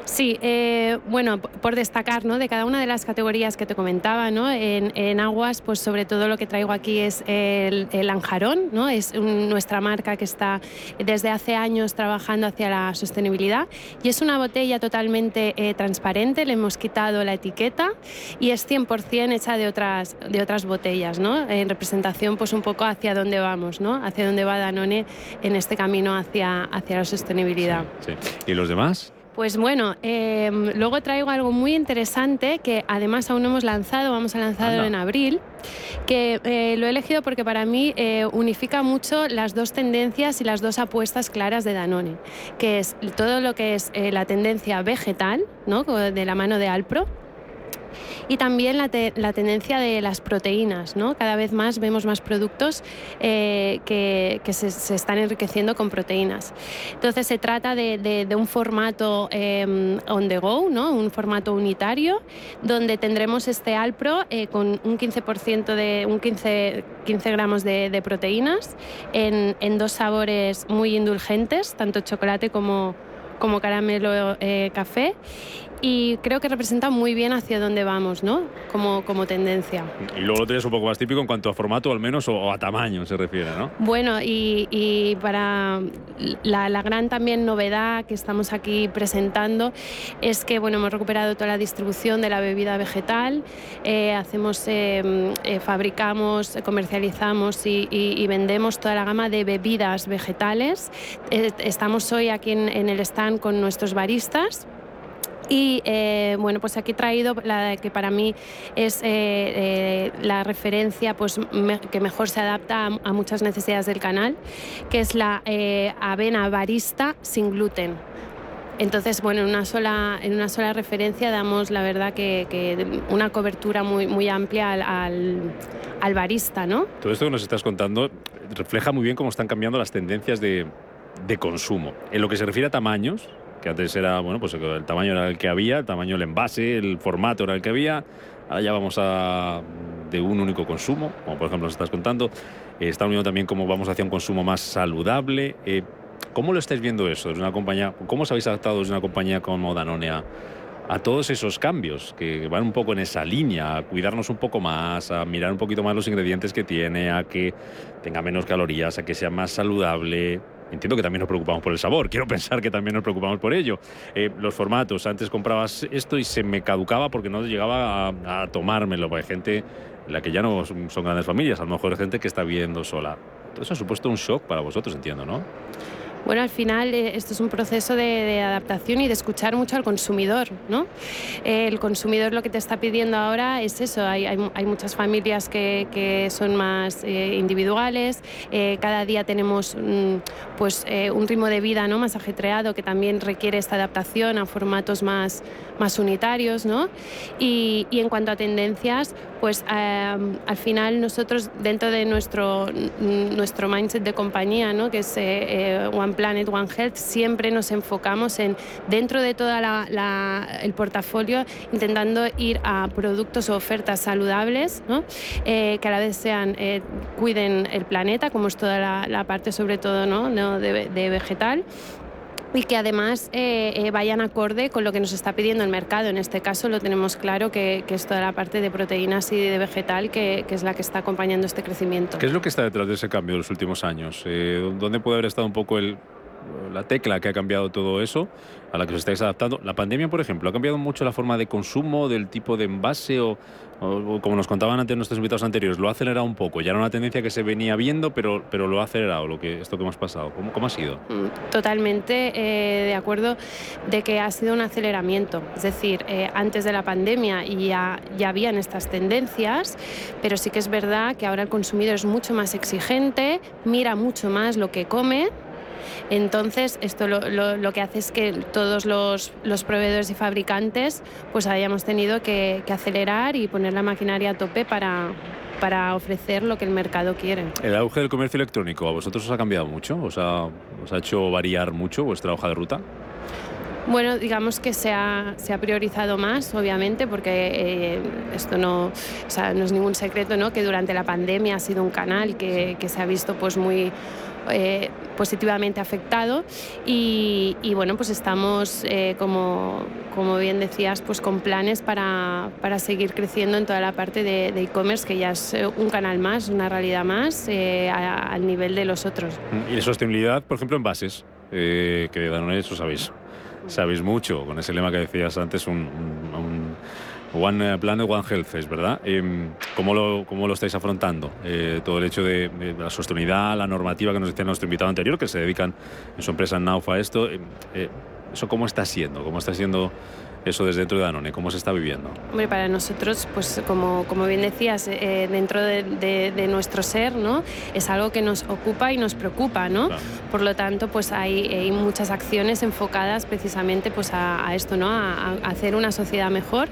Sí, eh, bueno, por destacar, ¿no? De cada una de las categorías que te comentaba, ¿no? En, en aguas, pues sobre todo lo que traigo aquí es el, el anjarón, ¿no? Es un, nuestra marca que está desde hace años trabajando hacia la sostenibilidad y es una botella totalmente eh, transparente, le hemos quitado la etiqueta y es 100% hecha de otras, de otras botellas, ¿no? En representación, pues un poco hacia dónde vamos, ¿no? Hacia dónde va Danone en este camino hacia, hacia la sostenibilidad. Sí, sí. ¿Y los demás? Pues bueno, eh, luego traigo algo muy interesante que además aún no hemos lanzado, vamos a lanzarlo en abril, que eh, lo he elegido porque para mí eh, unifica mucho las dos tendencias y las dos apuestas claras de Danone, que es todo lo que es eh, la tendencia vegetal, ¿no? de la mano de Alpro, y también la, la, tendencia de las proteínas. ¿no? Cada vez más vemos más productos eh, que, que se, están enriqueciendo con proteínas. Entonces se trata de, de, un formato eh, on the go, ¿no? un formato unitario, donde tendremos este Alpro eh, con un 15% de un 15, 15 gramos de, de proteínas en, en, dos sabores muy indulgentes, tanto chocolate como, como caramelo eh, café y creo que representa muy bien hacia dónde vamos, ¿no? Como, como tendencia. Y luego lo tienes un poco más típico en cuanto a formato, al menos, o, a tamaño se refiere, ¿no? Bueno, y, y para la, la, gran también novedad que estamos aquí presentando es que, bueno, hemos recuperado toda la distribución de la bebida vegetal, eh, hacemos, eh, eh, fabricamos, comercializamos y, y, y, vendemos toda la gama de bebidas vegetales. Eh, estamos hoy aquí en, en el stand con nuestros baristas y eh, bueno, pues aquí he traído la que para mí es eh, eh, la referencia pues, que mejor se adapta a, muchas necesidades del canal, que es la avena barista sin gluten. Entonces, bueno, en una sola, en una sola referencia damos la verdad que, que una cobertura muy, muy amplia al, al, al, barista, ¿no? Todo esto que nos estás contando refleja muy bien cómo están cambiando las tendencias de, de consumo. En lo que se refiere a tamaños, que antes era, bueno, pues el tamaño era el que había, el tamaño del envase, el formato era el que había. Ahora ya vamos a de un único consumo, como por ejemplo nos estás contando. Eh, está unido también cómo vamos hacia un consumo más saludable. Eh, ¿Cómo lo estáis viendo eso? Es una compañía, ¿Cómo os habéis adaptado desde una compañía como Danone a todos esos cambios que van un poco en esa línea, a cuidarnos un poco más, a mirar un poquito más los ingredientes que tiene, a que tenga menos calorías, a que sea más saludable? Entiendo que también nos preocupamos por el sabor, quiero pensar que también nos preocupamos por ello. Eh, los formatos, antes comprabas esto y se me caducaba porque no llegaba a, tomármelo, hay gente la que ya no son grandes familias, a lo mejor hay gente que está viviendo sola. Eso ha supuesto un shock para vosotros, entiendo, ¿no? Bueno, al final eh, esto es un proceso de, adaptación y de escuchar mucho al consumidor, ¿no? el consumidor lo que te está pidiendo ahora es eso, hay, hay, muchas familias que, que son más eh, individuales, eh, cada día tenemos mm, pues, un ritmo de vida ¿no? más ajetreado que también requiere esta adaptación a formatos más, más unitarios, ¿no? Y, y en cuanto a tendencias, pues al final nosotros dentro de nuestro, nuestro mindset de compañía, ¿no? que es One Planet, One Health, siempre nos enfocamos en, dentro de todo el portafolio, intentando ir a productos o ofertas saludables, eh, que a la vez sean, eh, cuiden el planeta, como es toda la, parte sobre todo ¿no? de, vegetal y que además eh, vayan acorde con lo que nos está pidiendo el mercado. En este caso lo tenemos claro que, es toda la parte de proteínas y de vegetal que, que, es la que está acompañando este crecimiento. ¿Qué es lo que está detrás de ese cambio de los últimos años? ¿Dónde puede haber estado un poco el, la tecla que ha cambiado todo eso, a la que os estáis adaptando. La pandemia, por ejemplo, ha cambiado mucho la forma de consumo, del tipo de envase o, como nos contaban antes nuestros invitados anteriores, lo ha acelerado un poco. Ya era una tendencia que se venía viendo, pero, pero lo ha acelerado lo que, esto que hemos pasado. ¿Cómo, cómo ha sido? Mm, totalmente eh, de acuerdo de que ha sido un aceleramiento. Es decir, eh, antes de la pandemia ya, ya habían estas tendencias, pero sí que es verdad que ahora el consumidor es mucho más exigente, mira mucho más lo que come entonces, esto lo, que hace es que todos los, proveedores y fabricantes pues hayamos tenido que, acelerar y poner la maquinaria a tope para, para ofrecer lo que el mercado quiere. ¿El auge del comercio electrónico a vosotros os ha cambiado mucho? ¿Os ha, os ha hecho variar mucho vuestra hoja de ruta? Bueno, digamos que se ha, se ha priorizado más, obviamente, porque eh, esto no, o sea, no es ningún secreto, ¿no? Que durante la pandemia ha sido un canal que, que se ha visto pues muy eh, positivamente afectado y, bueno, pues estamos, eh, como, como, bien decías, pues con planes para, para seguir creciendo en toda la parte de e-commerce, que ya es eh, un canal más, una realidad más al nivel de los otros. Y de sostenibilidad, por ejemplo, en bases, que de Danone eso sabéis, sabéis mucho, con ese lema que decías antes, un One eh, Planet, One Health, es verdad. Em, ¿cómo, lo, ¿Cómo lo estáis afrontando? Eh, todo el hecho de, la sostenibilidad, la normativa que nos decía nuestro invitado anterior, que se dedican en su empresa Naufa a esto. Em, eh, ¿Eso cómo está siendo? ¿Cómo está siendo eso desde dentro de Danone? ¿Cómo se está viviendo? Hombre, para nosotros, pues como, como bien decías, eh, dentro de, nuestro ser, ¿no? Es algo que nos ocupa y nos preocupa, ¿no? Por lo tanto, pues hay, hay, muchas acciones enfocadas precisamente pues a, esto, ¿no? A, hacer una sociedad mejor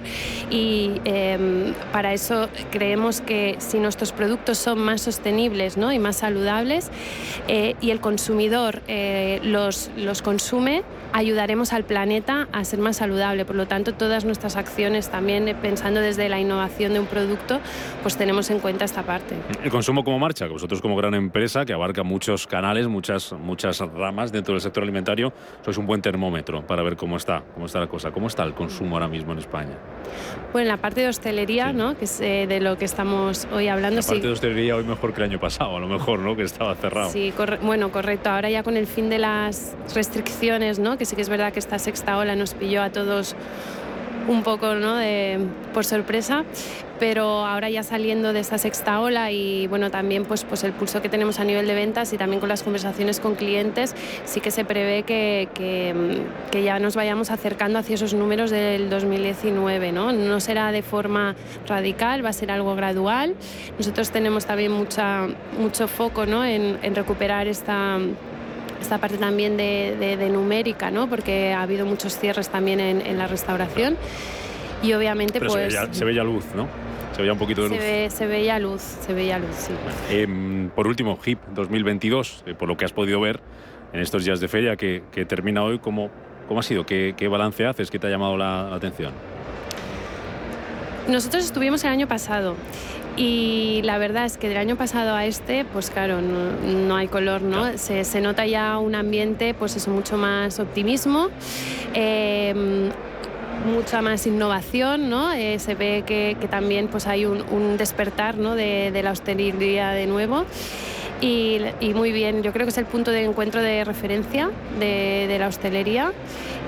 y em, para eso creemos que si nuestros productos son más sostenibles, ¿no? Y más saludables eh, y el consumidor eh, los, los consume, ayudaremos al planeta a ser más saludable. Por lo tanto, todas nuestras acciones también eh, pensando desde la innovación de un producto, pues tenemos en cuenta esta parte. El consumo como marcha, que vosotros como gran empresa que abarca muchos canales, muchas, muchas ramas dentro del sector alimentario, sois un buen termómetro para ver cómo está, cómo está la cosa. ¿Cómo está el consumo ahora mismo en España? Bueno, en la parte de hostelería, ¿no? que es eh, de lo que estamos hoy hablando. La parte de hostelería hoy mejor que el año pasado, a lo mejor, ¿no? que estaba cerrado. Sí, bueno, correcto. Ahora ya con el fin de las restricciones, ¿no? que sí que es verdad que esta sexta ola nos pilló a todos un poco ¿no? de, por sorpresa, pero ahora ya saliendo de esta sexta ola y bueno, también pues, pues el pulso que tenemos a nivel de ventas y también con las conversaciones con clientes, sí que se prevé que, que, ya nos vayamos acercando hacia esos números del 2019. ¿no? no será de forma radical, va a ser algo gradual. Nosotros tenemos también mucha, mucho foco ¿no? en, en recuperar esta esta parte también de, numérica, ¿no? porque ha habido muchos cierres también en, la restauración. Y obviamente pues... Se veía, luz, ¿no? Se veía un poquito de luz. Se, veía luz, se veía luz, sí. Em, por último, HIP 2022, eh, por lo que has podido ver en estos días de feria que, termina hoy, ¿cómo, cómo ha sido? ¿Qué, ¿Qué, balance haces? ¿Qué te ha llamado la atención? Nosotros estuvimos el año pasado y la verdad es que del año pasado a este, pues claro, no, hay color, ¿no? Se, se, nota ya un ambiente, pues eso, mucho más optimismo. Em, mucha más innovación, ¿no? Eh, se ve que, que, también pues hay un, un despertar ¿no? de, de, la hostelería de nuevo. Y, y, muy bien, yo creo que es el punto de encuentro de referencia de, de la hostelería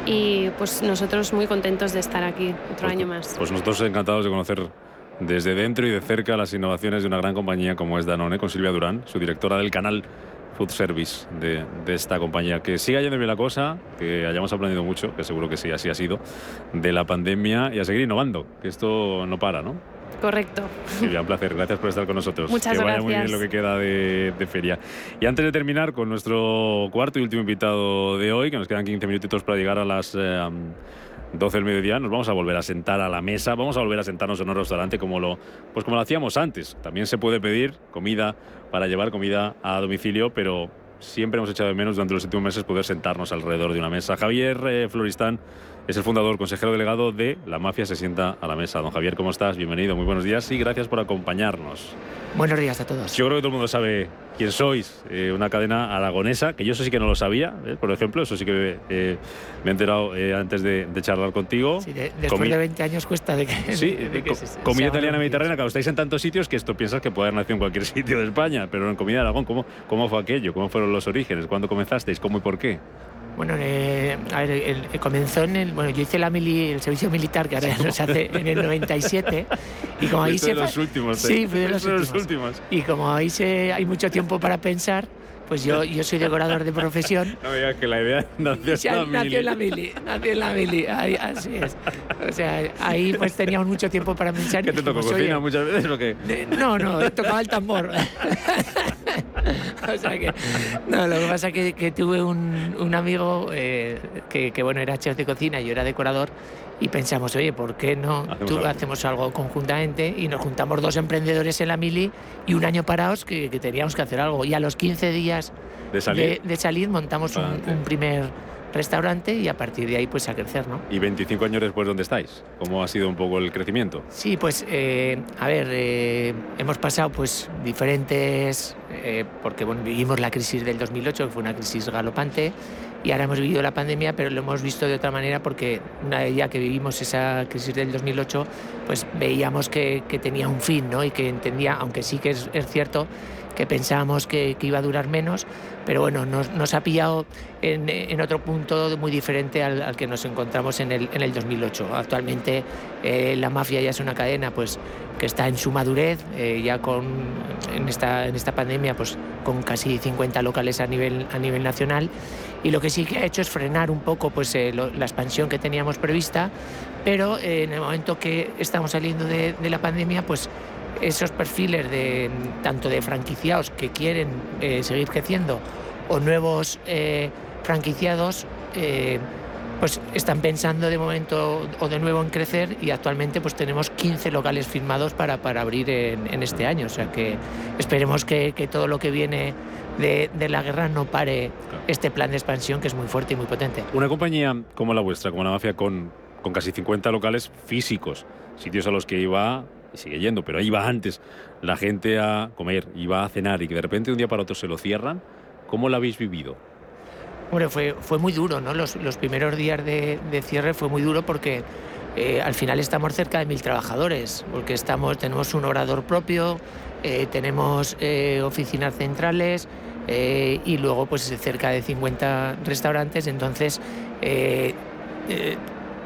y pues nosotros muy contentos de estar aquí otro pues año más. Pues nosotros encantados de conocer desde dentro y de cerca las innovaciones de una gran compañía como es Danone, con Silvia Durán, su directora del canal food service de, de, esta compañía. Que siga yendo bien la cosa, que hayamos aprendido mucho, que seguro que sí, así ha sido, de la pandemia y a seguir innovando, que esto no para, ¿no? Correcto. Silvia, un placer. Gracias por estar con nosotros. Muchas que vaya gracias. muy bien lo que queda de, de, feria. Y antes de terminar con nuestro cuarto y último invitado de hoy, que nos quedan 15 minutitos para llegar a las... Eh, 12 del mediodía, nos vamos a volver a sentar a la mesa, vamos a volver a sentarnos en un restaurante como lo, pues como lo hacíamos antes. También se puede pedir comida para llevar comida a domicilio, pero siempre hemos echado de menos durante los últimos meses poder sentarnos alrededor de una mesa. Javier eh, Floristán es el fundador, consejero delegado de La Mafia se sienta a la mesa. Don Javier, ¿cómo estás? Bienvenido, muy buenos días y gracias por acompañarnos. Buenos días a todos. Yo creo que todo el mundo sabe quién sois. Eh, una cadena aragonesa, que yo eso sí que no lo sabía, ¿eh? por ejemplo, eso sí que eh, me he enterado antes de, de, charlar contigo. Sí, de, después Comi de 20 años cuesta de que. Sí, de, que se, comida italiana mediterránea, claro, estáis en tantos sitios que esto piensas que puede haber nacido en cualquier sitio de España, pero en comida de Aragón, ¿cómo, ¿cómo fue aquello? ¿Cómo fueron los orígenes? ¿Cuándo comenzasteis? ¿Cómo y por qué? Bueno, eh, a ver, el, el, comenzó en el. Bueno, yo hice la mili, el servicio militar, que ahora no se hace en el 97. Y como ahí se. de los últimos, Sí, fui de los, de últimos. los últimos. Y como ahí se, hay mucho tiempo para pensar, pues yo, yo soy decorador de profesión. No digas que la idea nació, ya, en la nació en la mili. Nació en la mili. Ahí, así es. O sea, ahí pues teníamos mucho tiempo para pensar. ¿Qué te tocó pues, cocina oye, muchas veces o qué? No, no, tocaba el tambor. o sea que, no, lo que pasa es que, que tuve un, un amigo eh, que, que, bueno, era chef de cocina y yo era decorador y pensamos, oye, ¿por qué no Hacemos tú, algo. hacemos algo conjuntamente? Y nos juntamos dos emprendedores en la mili y un año parados que, que teníamos que hacer algo. Y a los 15 días De salir. de, de salir montamos un primer restaurante y a partir de ahí pues a crecer, ¿no? ¿Y 25 años después dónde estáis? ¿Cómo ha sido un poco el crecimiento? Sí, pues eh, a ver, eh, hemos pasado pues diferentes, eh, porque bueno, vivimos la crisis del 2008, que fue una crisis galopante, y ahora hemos vivido la pandemia, pero lo hemos visto de otra manera porque una vez ya que vivimos esa crisis del 2008, pues veíamos que, tenía un fin, ¿no? Y que entendía, aunque sí que es cierto, que pensábamos que, iba a durar menos, pero bueno, nos, ha pillado en, otro punto muy diferente al, que nos encontramos en el, en el 2008. Actualmente eh, la mafia ya es una cadena pues, que está en su madurez, eh, ya con, en, esta, en esta pandemia pues, con casi 50 locales a nivel, a nivel nacional y lo que sí que ha hecho es frenar un poco pues, eh, la expansión que teníamos prevista, pero en el momento que estamos saliendo de, de la pandemia pues esos perfiles de tanto de franquiciados que quieren eh, seguir creciendo o nuevos eh, franquiciados eh, pues están pensando de momento o de nuevo en crecer y actualmente pues tenemos 15 locales firmados para, para abrir en, en este año. O sea que esperemos que, que todo lo que viene de, de, la guerra no pare este plan de expansión que es muy fuerte y muy potente. Una compañía como la vuestra, como la mafia, con, con casi 50 locales físicos, sitios a los que iba sigue yendo, pero iba antes la gente a comer, iba a cenar y que de repente un día para otro se lo cierran, ¿cómo lo habéis vivido? Bueno, fue, fue muy duro, ¿no? Los, los primeros días de, de, cierre fue muy duro porque eh, al final estamos cerca de mil trabajadores, porque estamos, tenemos un orador propio, eh, tenemos eh, oficinas centrales y luego pues cerca de 50 restaurantes, entonces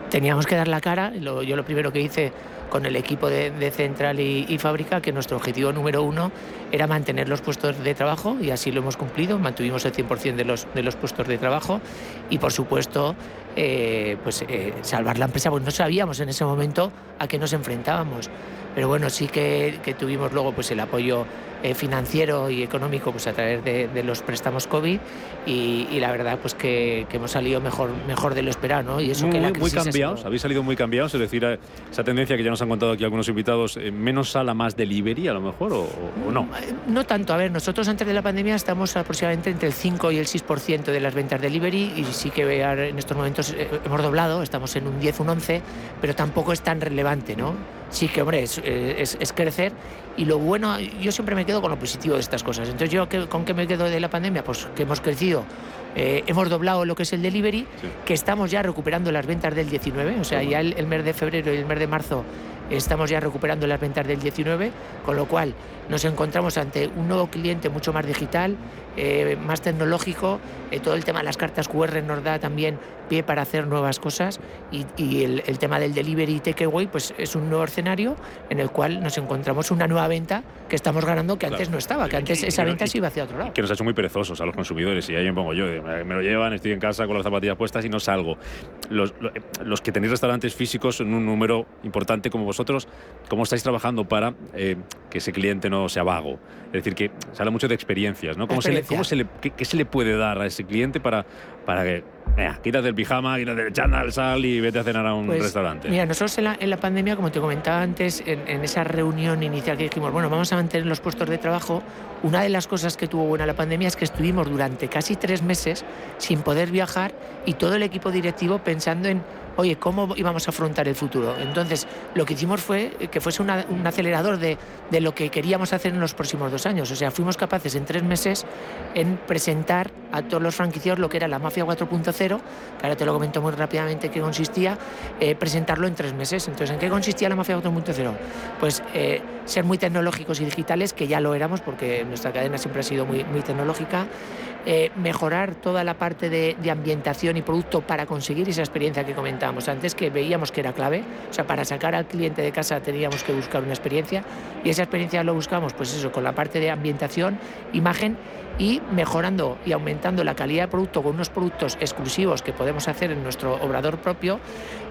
teníamos que dar la cara. Yo lo primero que hice con el equipo de, central y, y, fábrica que nuestro objetivo número uno era mantener los puestos de trabajo y así lo hemos cumplido, mantuvimos el 100% de los, de los puestos de trabajo y por supuesto eh, pues, eh, salvar la empresa, pues no sabíamos en ese momento a qué nos enfrentábamos. Pero bueno, sí que, que tuvimos luego pues, el apoyo eh, financiero y económico pues, a través de, de los préstamos COVID y, y, la verdad pues que, que, hemos salido mejor, mejor de lo esperado. ¿no? Y eso muy, que la muy cambiados, habéis salido muy cambiados, es decir, eh, esa tendencia que ya nos han contado aquí algunos invitados, eh, menos sala, más delivery a lo mejor, o, o, no? No tanto, a ver, nosotros antes de la pandemia estamos aproximadamente entre el 5 y el 6% de las ventas delivery y sí que en estos momentos eh, hemos doblado, estamos en un 10, un 11, pero tampoco es tan relevante, ¿no? Sí que, hombre, es, es, es crecer y lo bueno, yo siempre me quedo con lo positivo de estas cosas. Entonces, ¿yo con qué me quedo de la pandemia? Pues que hemos crecido Eh, hemos doblado lo que es el delivery, que estamos ya recuperando las ventas del 19, o sea, ya el, mes de febrero y el mes de marzo estamos ya recuperando las ventas del 19, con lo cual nos encontramos ante un nuevo cliente mucho más digital, eh, más tecnológico. Eh, todo el tema de las cartas QR nos da también pie para hacer nuevas cosas y, el, tema del delivery y takeaway pues es un nuevo escenario en el cual nos encontramos una nueva venta que estamos ganando que antes no estaba, que antes esa venta se iba hacia otro lado. Que nos ha hecho muy perezosos a los consumidores y ahí me pongo yo, me lo llevan, estoy en casa con las zapatillas puestas y no salgo. Los, los que tenéis restaurantes físicos en un número importante como vosotros, ¿cómo estáis trabajando para eh, que ese cliente no sea vago? Es decir, que se habla mucho de experiencias, ¿no? ¿Cómo, se le, cómo se le, qué, se le puede dar a ese cliente para, para que, mira, quítate el pijama, quítate el chándal, sal y vete a cenar a un pues, restaurante? Mira, nosotros en la, en la, pandemia, como te comentaba antes, en, en, esa reunión inicial que dijimos, bueno, vamos a mantener los puestos de trabajo, una de las cosas que tuvo buena la pandemia es que estuvimos durante casi tres meses sin poder viajar y todo el equipo directivo pensando en oye, ¿cómo íbamos a afrontar el futuro? Entonces, lo que hicimos fue que fuese un acelerador de, lo que queríamos hacer en los próximos dos años. O sea, fuimos capaces en tres meses en presentar a todos los franquiciados lo que era la Mafia 4.0, que ahora te lo comento muy rápidamente qué consistía, eh, presentarlo en tres meses. Entonces, ¿en qué consistía la Mafia 4.0? Pues eh, ser muy tecnológicos y digitales, que ya lo éramos porque nuestra cadena siempre ha sido muy, muy tecnológica. Eh, mejorar toda la parte de, ambientación y producto para conseguir esa experiencia que comentábamos antes, que veíamos que era clave. O sea, para sacar al cliente de casa teníamos que buscar una experiencia y esa experiencia lo buscamos, pues eso, con la parte de ambientación, imagen y mejorando y aumentando la calidad de producto con unos productos exclusivos que podemos hacer en nuestro obrador propio,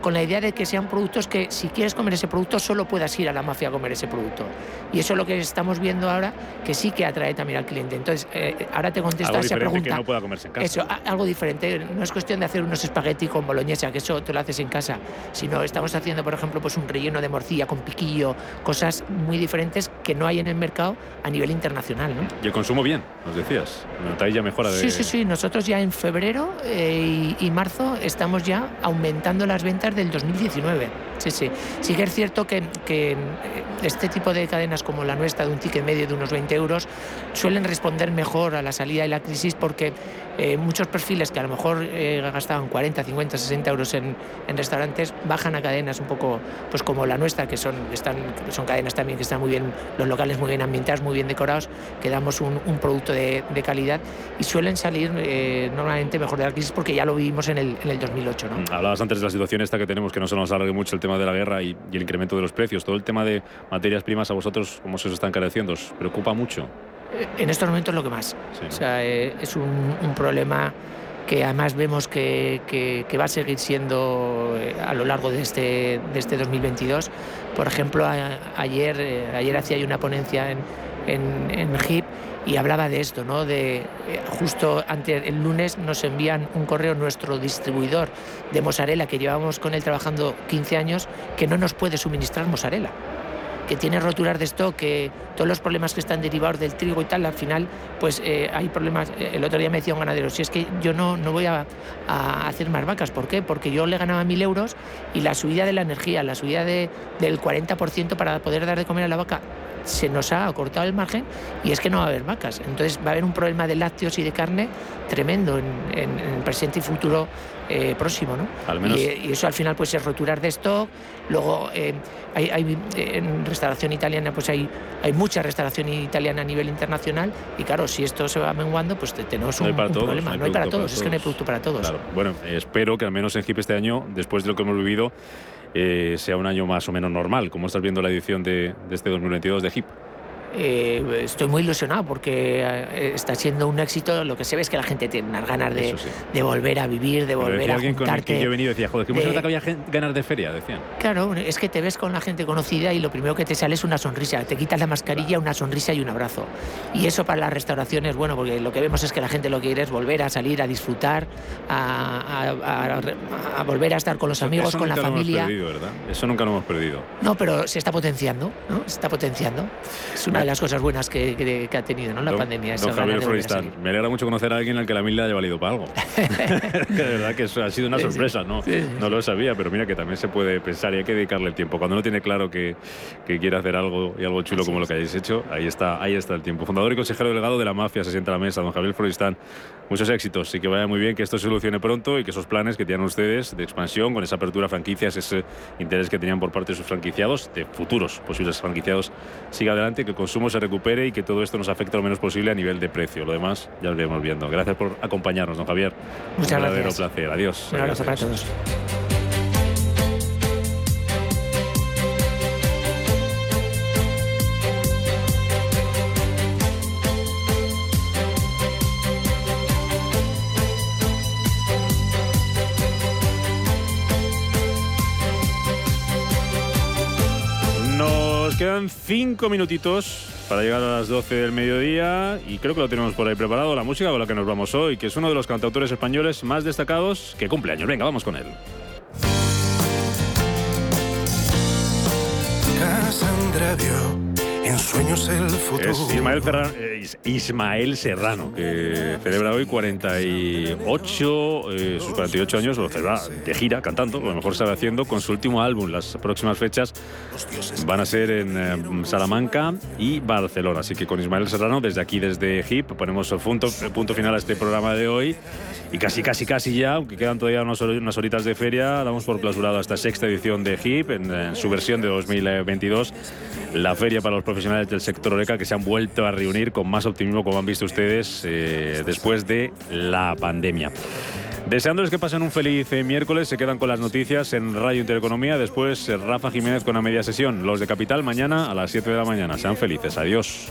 con la idea de que sean productos que si quieres comer ese producto solo puedas ir a la mafia a comer ese producto. Y eso es lo que estamos viendo ahora, que sí que atrae también al cliente. Entonces, eh, ahora te contesto a esa pregunta. Que no pueda comerse en casa. Eso, algo diferente. No es cuestión de hacer unos espagueti con boloñesa, que eso te lo haces en casa, sino estamos haciendo, por ejemplo, pues un relleno de morcilla con piquillo, cosas muy diferentes que no hay en el mercado a nivel internacional. ¿no? Y el consumo bien, nos Notáis ya mejora de... Sí, sí, sí. Nosotros ya en febrero eh, y, marzo estamos ya aumentando las ventas del 2019. Sí, sí. Sí que es cierto que, eh, este tipo de cadenas como la nuestra, de un ticket medio de unos 20 euros, suelen responder mejor a la salida de la crisis porque eh, muchos perfiles que a lo mejor eh, gastaban 40, 50, 60 euros en, restaurantes bajan a cadenas un poco pues como la nuestra, que son, están, son cadenas también que están muy bien, los locales muy bien ambientados, muy bien decorados, que damos un, producto de, calidad y suelen salir normalmente mejor de la crisis porque ya lo vivimos en el, en el 2008. ¿no? Hablabas antes de la situación esta que tenemos, que no se nos alargue mucho el tema de la guerra y, y el incremento de los precios. Todo el tema de materias primas a vosotros, ¿cómo se os está encareciendo? ¿Os preocupa mucho? en estos momentos lo que más. O sea, eh, es un, problema que además vemos que, que, va a seguir siendo eh, a lo largo de este, de este 2022. Por ejemplo, ayer, eh, ayer hacía una ponencia en, en, y hablaba de esto, ¿no? De justo antes el lunes nos envían un correo nuestro distribuidor de mozzarella que llevamos con él trabajando 15 años que no nos puede suministrar mozzarella que tiene roturas de stock, que todos los problemas que están derivados del trigo y tal, al final, pues eh, hay problemas. Eh, el otro día me decía un ganadero, si es que yo no, no voy a, hacer más vacas, ¿por qué? Porque yo le ganaba mil euros y la subida de la energía, la subida de, del 40% para poder dar de comer a la vaca, se nos ha acortado el margen y es que no va a haber vacas. Entonces va a haber un problema de lácteos y de carne tremendo en, en, el presente y futuro eh, próximo. ¿no? Y, eso al final pues es roturar de stock. Luego eh, hay, en restauración italiana pues hay, hay mucha restauración italiana a nivel internacional y claro, si esto se va menguando pues tenemos un, problema. No hay, para todos, es que no hay producto para todos. Bueno, espero que al menos en HIP este año, después de lo que hemos vivido, eh, sea un año más o menos normal. como estás viendo la edición de, de este 2022 de HIP? Eh, estoy muy ilusionado porque eh, está siendo un éxito. Lo que se ve es que la gente tiene unas ganas de, de volver a vivir, de volver a alguien con el que yo he venido decía, joder, que de... que había ganas de feria, decían. Claro, es que te ves con la gente conocida y lo primero que te sale es una sonrisa. Te quitas la mascarilla, una sonrisa y un abrazo. Y eso para la restauración es bueno porque lo que vemos es que la gente lo que quiere es volver a salir, a disfrutar, a, a, volver a estar con los amigos, con la familia. Perdido, ¿verdad? Eso nunca lo hemos perdido. No, pero se está potenciando, ¿no? Se está potenciando. Es una una de las cosas buenas que, ha tenido ¿no? la pandemia. Don Javier Floristán, me alegra mucho conocer a alguien al que la mil le haya valido para algo. de verdad que eso ha sido una sorpresa, ¿no? no lo sabía, pero mira que también se puede pensar y hay que dedicarle el tiempo. Cuando uno tiene claro que, que quiere hacer algo y algo chulo como lo que hayáis hecho, ahí está, ahí está el tiempo. Fundador y consejero delegado de la mafia se sienta a la mesa, don Javier Floristán. Muchos éxitos y que vaya muy bien, que esto se solucione pronto y que esos planes que tienen ustedes de expansión, con esa apertura a franquicias, ese interés que tenían por parte de sus franquiciados, de futuros posibles franquiciados, siga adelante, que el consumo se recupere y que todo esto nos afecte lo menos posible a nivel de precio. Lo demás ya lo iremos viendo. Gracias por acompañarnos, don Javier. Muchas Un verdadero placer. Adiós. Un abrazo para todos. Quedan cinco minutitos para llegar a las 12 del mediodía y creo que lo tenemos por ahí preparado, la música con la que nos vamos hoy, que es uno de los cantautores españoles más destacados que cumple años. Venga, vamos con él. En sueños el futuro. Es Ismael, eh, Ismael Serrano, que celebra hoy 48, eh, sus 48 años, lo celebra de gira, cantando, lo mejor sabe haciendo, con su último álbum. Las próximas fechas van a ser en eh, Salamanca y Barcelona. Así que con Ismael Serrano, desde aquí, desde HIP, ponemos el punto, punto final a este programa de hoy. Y casi, casi, casi ya, aunque quedan todavía unas, horitas de feria, damos por clausurado esta sexta edición de HIP en, su versión de 2022. La feria para los profesionales del sector Oreca que se han vuelto a reunir con más optimismo, como han visto ustedes, eh, después de la pandemia. Deseándoles que pasen un feliz eh, miércoles, se quedan con las noticias en Radio Intereconomía. Después eh, Rafa Jiménez con la media sesión. Los de Capital mañana a las 7 de la mañana. Sean felices. Adiós.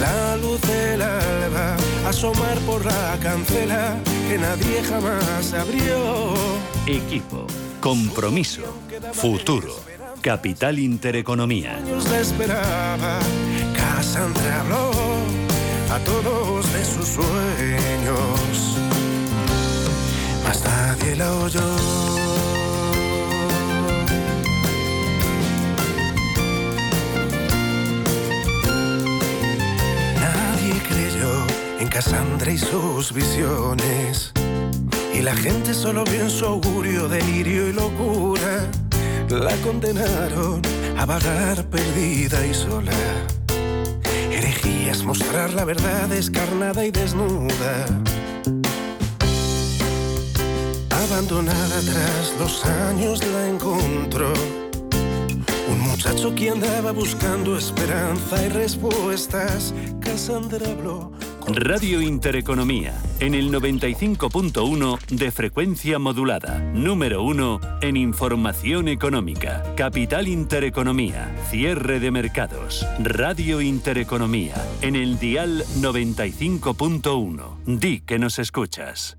La luz del alba asomar por la cancela que nadie jamás abrió. Equipo, compromiso, futuro. Capital Intereconomía. Años le esperaba, Cassandra habló a todos de sus sueños, mas nadie la oyó. en Cassandra y sus visiones. Y la gente solo vio en su augurio delirio y locura. La condenaron a vagar perdida y sola. Herejías mostrar la verdad descarnada y desnuda. Abandonada tras los años la encontró. Un muchacho que andaba buscando esperanza y respuestas. Cassandra habló Radio Intereconomía, en el 95.1 de frecuencia modulada. Número 1 en información económica. Capital Intereconomía, cierre de mercados. Radio Intereconomía, en el dial 95.1. Di que nos escuchas.